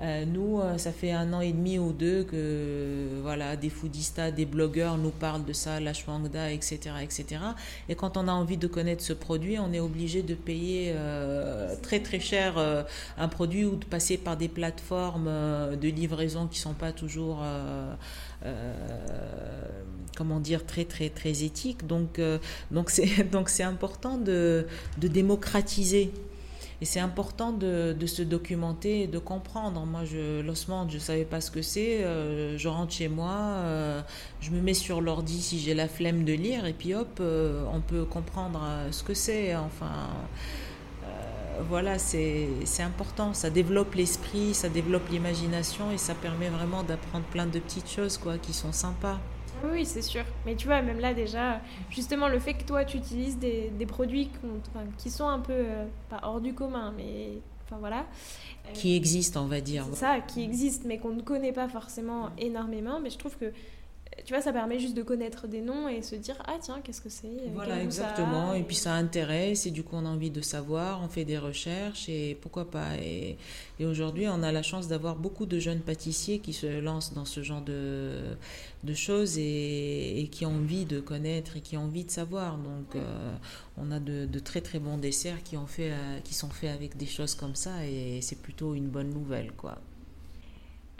Euh, nous, euh, ça fait un an et demi ou deux que voilà, des foodistas, des blogueurs nous parlent de ça, la shwangda, etc., etc. Et quand on a envie de connaître ce produit, on est obligé de payer euh, très très cher un produit ou de passer par des plateformes de livraison qui sont pas toujours comment dire très très très éthiques. Donc donc c'est donc c'est important de, de démocratiser et c'est important de, de, se documenter et de comprendre. Moi, l'osmande, je ne savais pas ce que c'est. Euh, je rentre chez moi, euh, je me mets sur l'ordi si j'ai la flemme de lire, et puis hop, euh, on peut comprendre ce que c'est. Enfin, voilà, c'est, c'est important. Ça développe l'esprit, ça développe l'imagination, et ça permet vraiment d'apprendre plein de petites choses quoi, qui sont sympas. Oui, c'est sûr. Mais tu vois, même là déjà, justement, le fait que toi, tu utilises des, produits qui sont un peu, euh, pas hors du commun, mais enfin voilà. Qui existent, on va dire. Ça, qui existent, mais qu'on ne connaît pas forcément énormément. Mais je trouve que tu vois, ça permet juste de connaître des noms et se dire ah tiens qu'est-ce que c'est voilà exactement. et puis ça intéresse et du coup on a envie de savoir on fait des recherches et pourquoi pas. Et, et aujourd'hui on a la chance d'avoir beaucoup de jeunes pâtissiers qui se lancent dans ce genre de, de choses et, et, qui ont envie de connaître et qui ont envie de savoir. Donc euh, on a de, de, très très bons desserts qui ont fait euh, qui sont faits avec des choses comme ça et c'est plutôt une bonne nouvelle quoi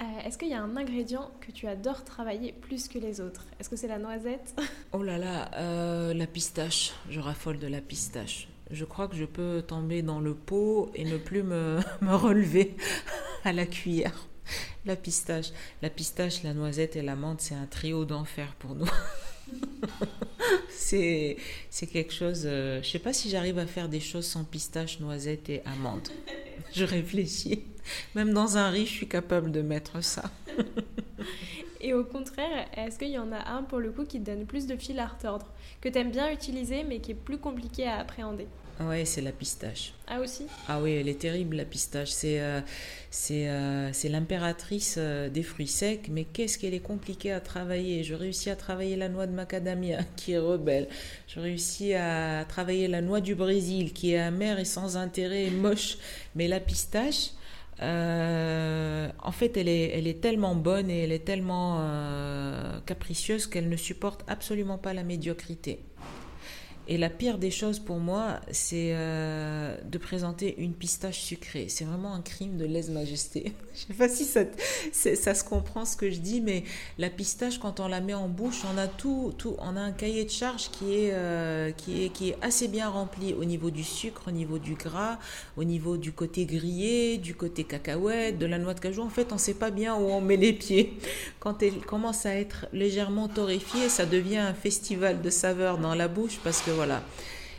euh, est-ce qu'il y a un ingrédient que tu adores travailler plus que les autres? Est-ce que c'est la noisette? Oh là là, euh, la pistache. Je raffole de la pistache. Je crois que je peux tomber dans le pot et ne plus me, me relever à la cuillère. La pistache. La pistache, la noisette et la menthe, c'est un trio d'enfer pour nous. c'est quelque chose. Euh, je sais pas si j'arrive à faire des choses sans pistache, noisette et amande. Je réfléchis. Même dans un riz, je suis capable de mettre ça. Et au contraire, est-ce qu'il y en a un pour le coup qui te donne plus de fil à retordre, que tu aimes bien utiliser mais qui est plus compliqué à appréhender? Ouais, c'est la pistache. Ah aussi Ah oui, elle est terrible la pistache. C'est euh, c'est euh, l'impératrice euh, des fruits secs, mais qu'est-ce qu'elle est compliquée à travailler. Je réussis à travailler la noix de macadamia qui est rebelle. Je réussis à travailler la noix du Brésil qui est amère et sans intérêt et moche. Mais la pistache, euh, en fait, elle est, elle est tellement bonne et elle est tellement capricieuse qu'elle ne supporte absolument pas la médiocrité. Et la pire des choses pour moi, c'est euh, de présenter une pistache sucrée. C'est vraiment un crime de lèse-majesté. Je sais pas si ça, ça, se comprend ce que je dis, mais la pistache, quand on la met en bouche, on a tout, tout on a un cahier de charge qui est, euh, qui est, qui est assez bien rempli au niveau du sucre, au niveau du gras, au niveau du côté grillé, du côté cacahuète, de la noix de cajou. En fait, on ne sait pas bien où on met les pieds. Quand elle commence à être légèrement torréfiée, ça devient un festival de saveurs dans la bouche parce que voilà.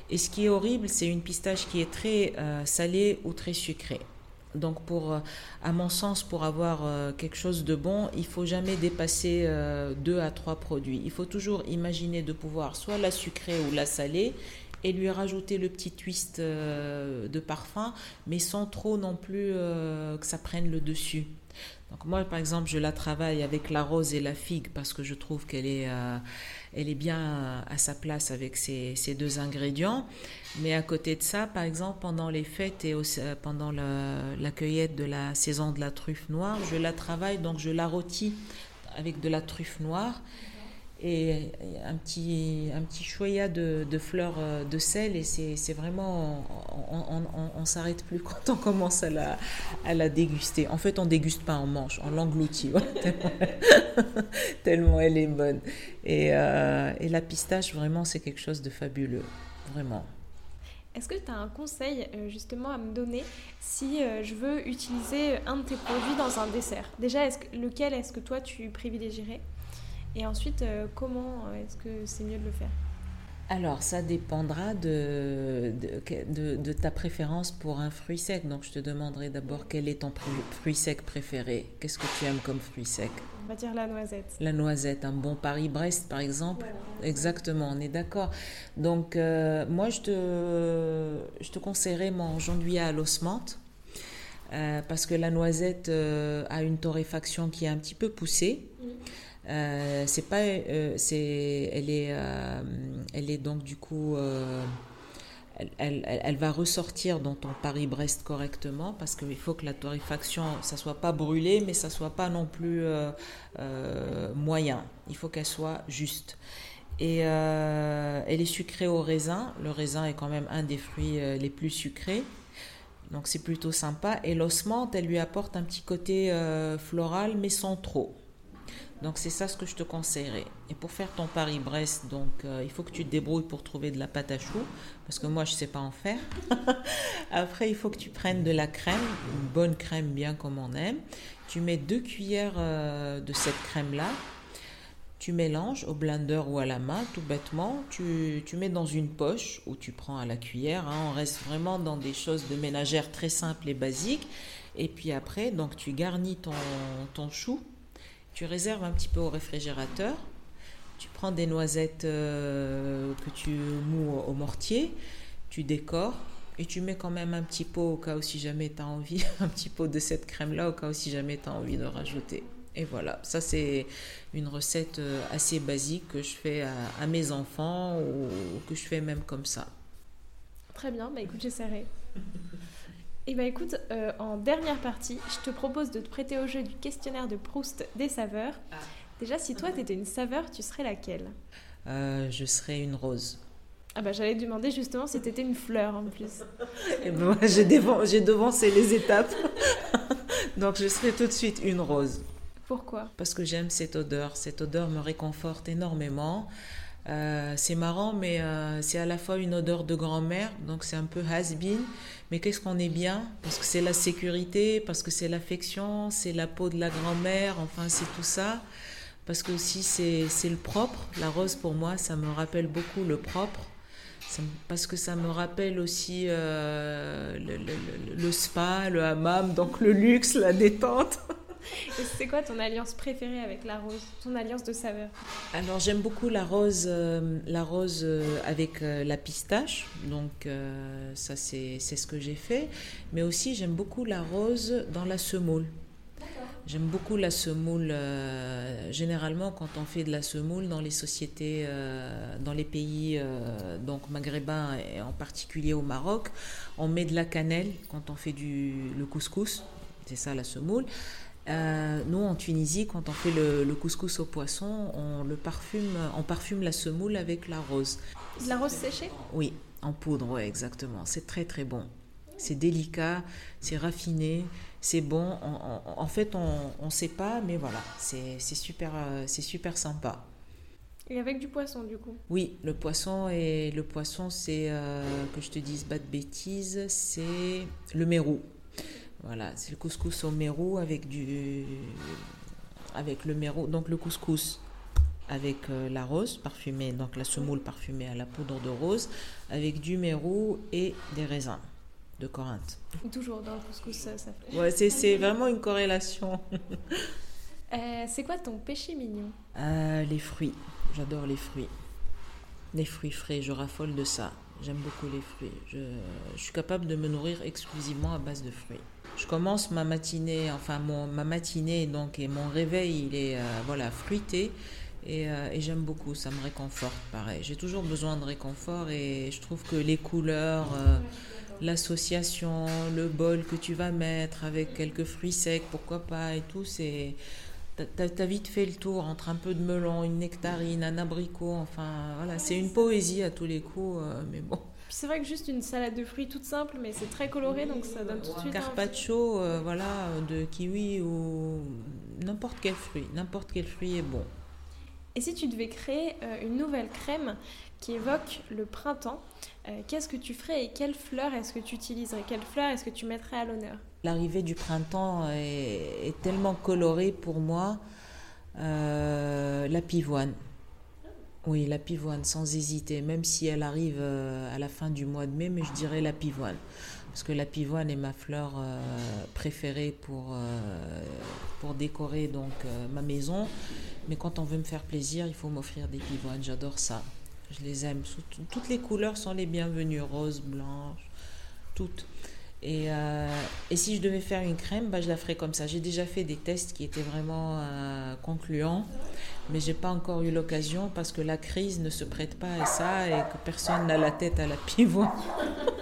Et ce qui est horrible, c'est une pistache qui est très euh, salée ou très sucrée. Donc, pour, euh, à mon sens, pour avoir euh, quelque chose de bon, il faut jamais dépasser deux à trois produits. Il faut toujours imaginer de pouvoir soit la sucrer ou la saler et lui rajouter le petit twist de parfum, mais sans trop non plus que ça prenne le dessus. Donc moi, par exemple, je la travaille avec la rose et la figue parce que je trouve qu'elle est, elle est bien à sa place avec ces, deux ingrédients. Mais à côté de ça, par exemple, pendant les fêtes et euh, pendant la, la, cueillette de la saison de la truffe noire, je la travaille, donc je la rôtis avec de la truffe noire et un petit, un petit choya de, fleurs euh, de sel et c'est vraiment, on ne s'arrête plus quand on commence à la, à la déguster. En fait, on déguste pas, on mange, on l'engloutit, tellement, elle est bonne. Et, euh, et la pistache, vraiment, c'est quelque chose de fabuleux, vraiment. Est-ce que tu as un conseil euh, justement à me donner si je veux utiliser un de tes produits dans un dessert? Déjà, est -ce lequel est-ce que toi tu privilégierais? Et ensuite, euh, comment est-ce que c'est mieux de le faire? Alors, ça dépendra de, de, de, ta préférence pour un fruit sec. Donc, je te demanderai d'abord quel est ton fruit sec préféré. Qu'est-ce que tu aimes comme fruit sec? On va dire la noisette. La noisette, un bon Paris-Brest, par exemple. Exactement, on est d'accord. Donc, euh, moi, je te, je te conseillerais mon janvier à l'os menthe. Euh, parce que la noisette a une torréfaction qui est un petit peu poussée. Euh, c'est pas, euh, c'est, elle est, euh, elle est donc du coup, elle, elle, elle, va ressortir dans ton Paris-Brest correctement parce qu'il faut que la torréfaction, ça soit pas brûlé, mais ça soit pas non plus moyen. Il faut qu'elle soit juste. Et elle est sucrée au raisin. Le raisin est quand même un des fruits les plus sucrés. Donc c'est plutôt sympa. Et l'osmante, elle lui apporte un petit côté floral, mais sans trop. Donc c'est ça ce que je te conseillerais. Et pour faire ton Paris-Brest, donc euh, il faut que tu te débrouilles pour trouver de la pâte à choux, parce que moi je ne sais pas en faire. Après il faut que tu prennes de la crème, une bonne crème bien comme on aime. Tu mets deux cuillères euh, de cette crème-là. Tu mélanges au blender ou à la main, tout bêtement. Tu, tu mets dans une poche ou tu prends à la cuillère. Hein. On reste vraiment dans des choses de ménagère très simples et basiques. Et puis après, donc tu garnis ton, ton chou tu réserves un petit peu au réfrigérateur. Tu prends des noisettes euh, que tu mous au mortier, tu décores et tu mets quand même un petit pot au cas où si jamais tu as envie, un petit pot de cette crème-là au cas où si jamais tu as envie de rajouter. Et voilà, ça c'est une recette euh, assez basique que je fais à, mes enfants ou, que je fais même comme ça. Très bien, bah écoute, j'essaierai. Eh bien écoute, euh, en dernière partie, je te propose de te prêter au jeu du questionnaire de Proust des saveurs. Ah. Déjà, si toi, tu étais une saveur, tu serais laquelle? Euh, Je serais une rose. Ah bah j'allais te demander justement si tu étais une fleur en plus. Et eh ben, j'ai, devancé les étapes. Donc je serais tout de suite une rose. Pourquoi? Parce que j'aime cette odeur. Cette odeur me réconforte énormément. Euh, c'est marrant, mais euh, c'est à la fois une odeur de grand-mère, donc c'est un peu has-been, mais qu'est-ce qu'on est bien? Parce que c'est la sécurité, parce que c'est l'affection, c'est la peau de la grand-mère, enfin c'est tout ça. Parce que aussi c'est le propre. La rose pour moi, ça me rappelle beaucoup le propre. Parce que ça me rappelle aussi euh, le, le, le, spa, le hammam, donc le luxe, la détente. c'est quoi ton alliance préférée avec la rose Ton alliance de saveur Alors j'aime beaucoup la rose, euh, la rose euh, avec euh, la pistache. Donc ça c'est ce que j'ai fait. Mais aussi j'aime beaucoup la rose dans la semoule. J'aime beaucoup la semoule. généralement, quand on fait de la semoule dans les sociétés, dans les pays donc maghrébins et en particulier au Maroc, on met de la cannelle quand on fait du, le couscous. C'est ça la semoule. Euh, nous, en Tunisie, quand on fait le, couscous au poisson, on le parfume, on parfume la semoule avec la rose. La rose séchée? Oui, en poudre, ouais, exactement. C'est très très bon. C'est délicat, c'est raffiné, c'est bon. en fait, on ne sait pas, mais voilà, c'est super, euh, c'est super sympa. Et avec du poisson, du coup? Oui, le poisson, et le poisson, c'est, euh, que je te dise pas de bêtises, c'est le mérou. Voilà, c'est le couscous au mérou avec du avec le mérou, donc le couscous avec euh, la rose parfumée, donc la semoule parfumée à la poudre de rose, avec du mérou et des raisins de Corinthe. Toujours dans le couscous, ça, fait. Ouais, c'est vraiment une corrélation. Euh, c'est quoi ton péché mignon? Euh, Les fruits. J'adore les fruits. Les fruits frais, je raffole de ça. J'aime beaucoup les fruits. Je, je, suis capable de me nourrir exclusivement à base de fruits je commence ma matinée, enfin mon, ma matinée donc et mon réveil, il est euh, voilà fruité euh, et, j'aime beaucoup, ça me réconforte pareil. J'ai toujours besoin de réconfort et je trouve que les couleurs, euh, l'association, le bol que tu vas mettre avec quelques fruits secs, pourquoi pas et tout, c'est T'as vite fait le tour entre un peu de melon, une nectarine, un abricot, enfin voilà, c'est une poésie à tous les coups, mais bon c'est vrai que juste une salade de fruits toute simple, mais c'est très coloré, donc ça donne tout de suite. Carpaccio, euh, voilà, de kiwi ou n'importe quel fruit. N'importe quel fruit est bon. Et si tu devais créer euh, une nouvelle crème qui évoque le printemps, euh, qu'est-ce que tu ferais et quelle fleur est-ce que tu utiliserais? Quelle fleur est-ce que tu mettrais à l'honneur? L'arrivée du printemps est, est, tellement colorée pour moi. la pivoine. Oui, la pivoine, sans hésiter, même si elle arrive euh, à la fin du mois de mai, mais je dirais la pivoine. Parce que la pivoine est ma fleur euh, préférée pour, euh, pour décorer donc, ma maison. Mais quand on veut me faire plaisir, il faut m'offrir des pivoines. J'adore ça. Je les aime. Toutes les couleurs sont les bienvenues. Rose, blanche, toutes. Et, et, si je devais faire une crème, bah, je la ferais comme ça. J'ai déjà fait des tests qui étaient vraiment concluants mais j'ai pas encore eu l'occasion parce que la crise ne se prête pas à ça et que personne n'a la tête à la pivot.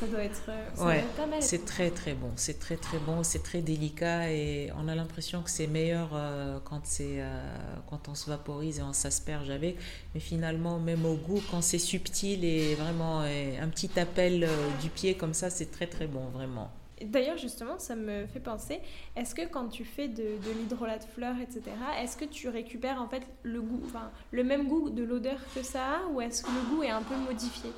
ça doit être, ça ouais, pas mal. C'est très très bon, c'est très très bon, c'est très délicat et on a l'impression que c'est meilleur euh, quand c'est euh, quand on se vaporise et on s'asperge avec. Mais finalement, même au goût, quand c'est subtil et vraiment un petit appel euh, du pied comme ça, c'est très très bon vraiment. D'ailleurs, justement, ça me fait penser, est-ce que quand tu fais de, de l'hydrolat de fleurs, etc., est-ce que tu récupères en fait le goût, enfin, le même goût de l'odeur que ça a, ou est-ce que le goût est un peu modifié?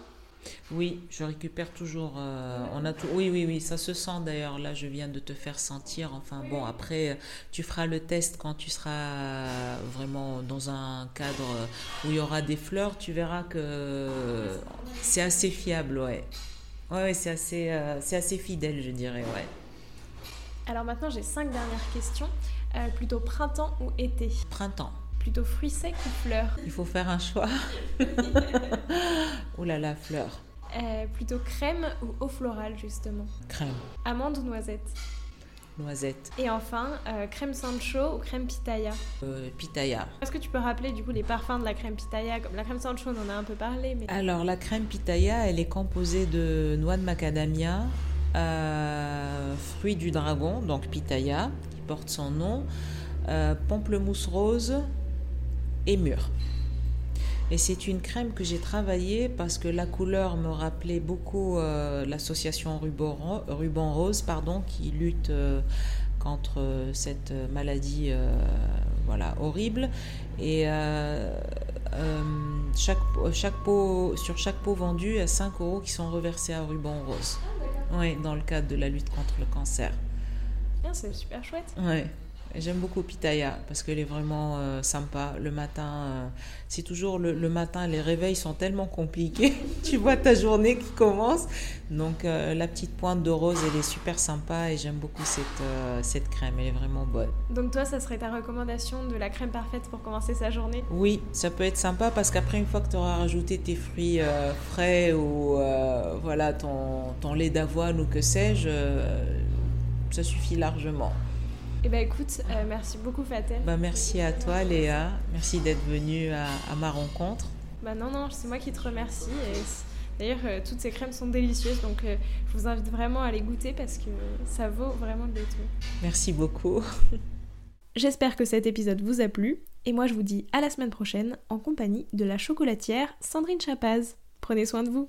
Oui, je récupère toujours. Euh, on a tout, oui, oui, oui, ça se sent d'ailleurs. Là, je viens de te faire sentir. Enfin bon, après, tu feras le test quand tu seras vraiment dans un cadre où il y aura des fleurs. Tu verras que c'est assez fiable, ouais. Ouais, c'est assez, euh, c'est assez fidèle, je dirais, ouais. Alors maintenant, j'ai cinq dernières questions. Euh, plutôt printemps ou été? Printemps. Plutôt fruits secs ou fleurs? Il faut faire un choix. oh là là, fleurs. Euh, plutôt crème ou eau florale, justement? Crème. Amande ou noisette? Noisette. Et enfin, euh, crème Sancho ou crème pitaya? Euh, Pitaya. Est-ce que tu peux rappeler du coup les parfums de la crème pitaya? Comme la crème Sancho, on en a un peu parlé. Mais... Alors, la crème pitaya, elle est composée de noix de macadamia, fruits du dragon, donc pitaya, qui porte son nom, pamplemousse rose et mûre. Et c'est une crème que j'ai travaillée parce que la couleur me rappelait beaucoup euh, l'association Ruban, Ruban, Rose pardon, qui lutte euh, contre cette maladie euh, voilà, horrible. Et chaque, chaque pot, sur chaque pot vendu, il y a 5 euros qui sont reversés à Ruban Rose. Oui, dans le cadre de la lutte contre le cancer. Ah, c'est super chouette. Ouais. J'aime beaucoup Pitaya parce qu'elle est vraiment euh, sympa. Le matin, euh, c'est toujours le, matin, les réveils sont tellement compliqués. tu vois ta journée qui commence. Donc euh, la petite pointe de rose, elle est super sympa et j'aime beaucoup cette, cette crème. Elle est vraiment bonne. Donc toi, ça serait ta recommandation de la crème parfaite pour commencer sa journée? Oui, ça peut être sympa parce qu'après, une fois que tu auras rajouté tes fruits frais ou voilà ton, ton lait d'avoine ou que sais-je, ça suffit largement. Eh ben écoute, euh, merci beaucoup Fatel. Bah, merci à toi Léa, merci d'être venue à, ma rencontre. Bah non, non, c'est moi qui te remercie. D'ailleurs, euh, toutes ces crèmes sont délicieuses, donc euh, je vous invite vraiment à les goûter parce que ça vaut vraiment le détour. Merci beaucoup. J'espère que cet épisode vous a plu, et moi je vous dis à la semaine prochaine en compagnie de la chocolatière Sandrine Chapaz. Prenez soin de vous.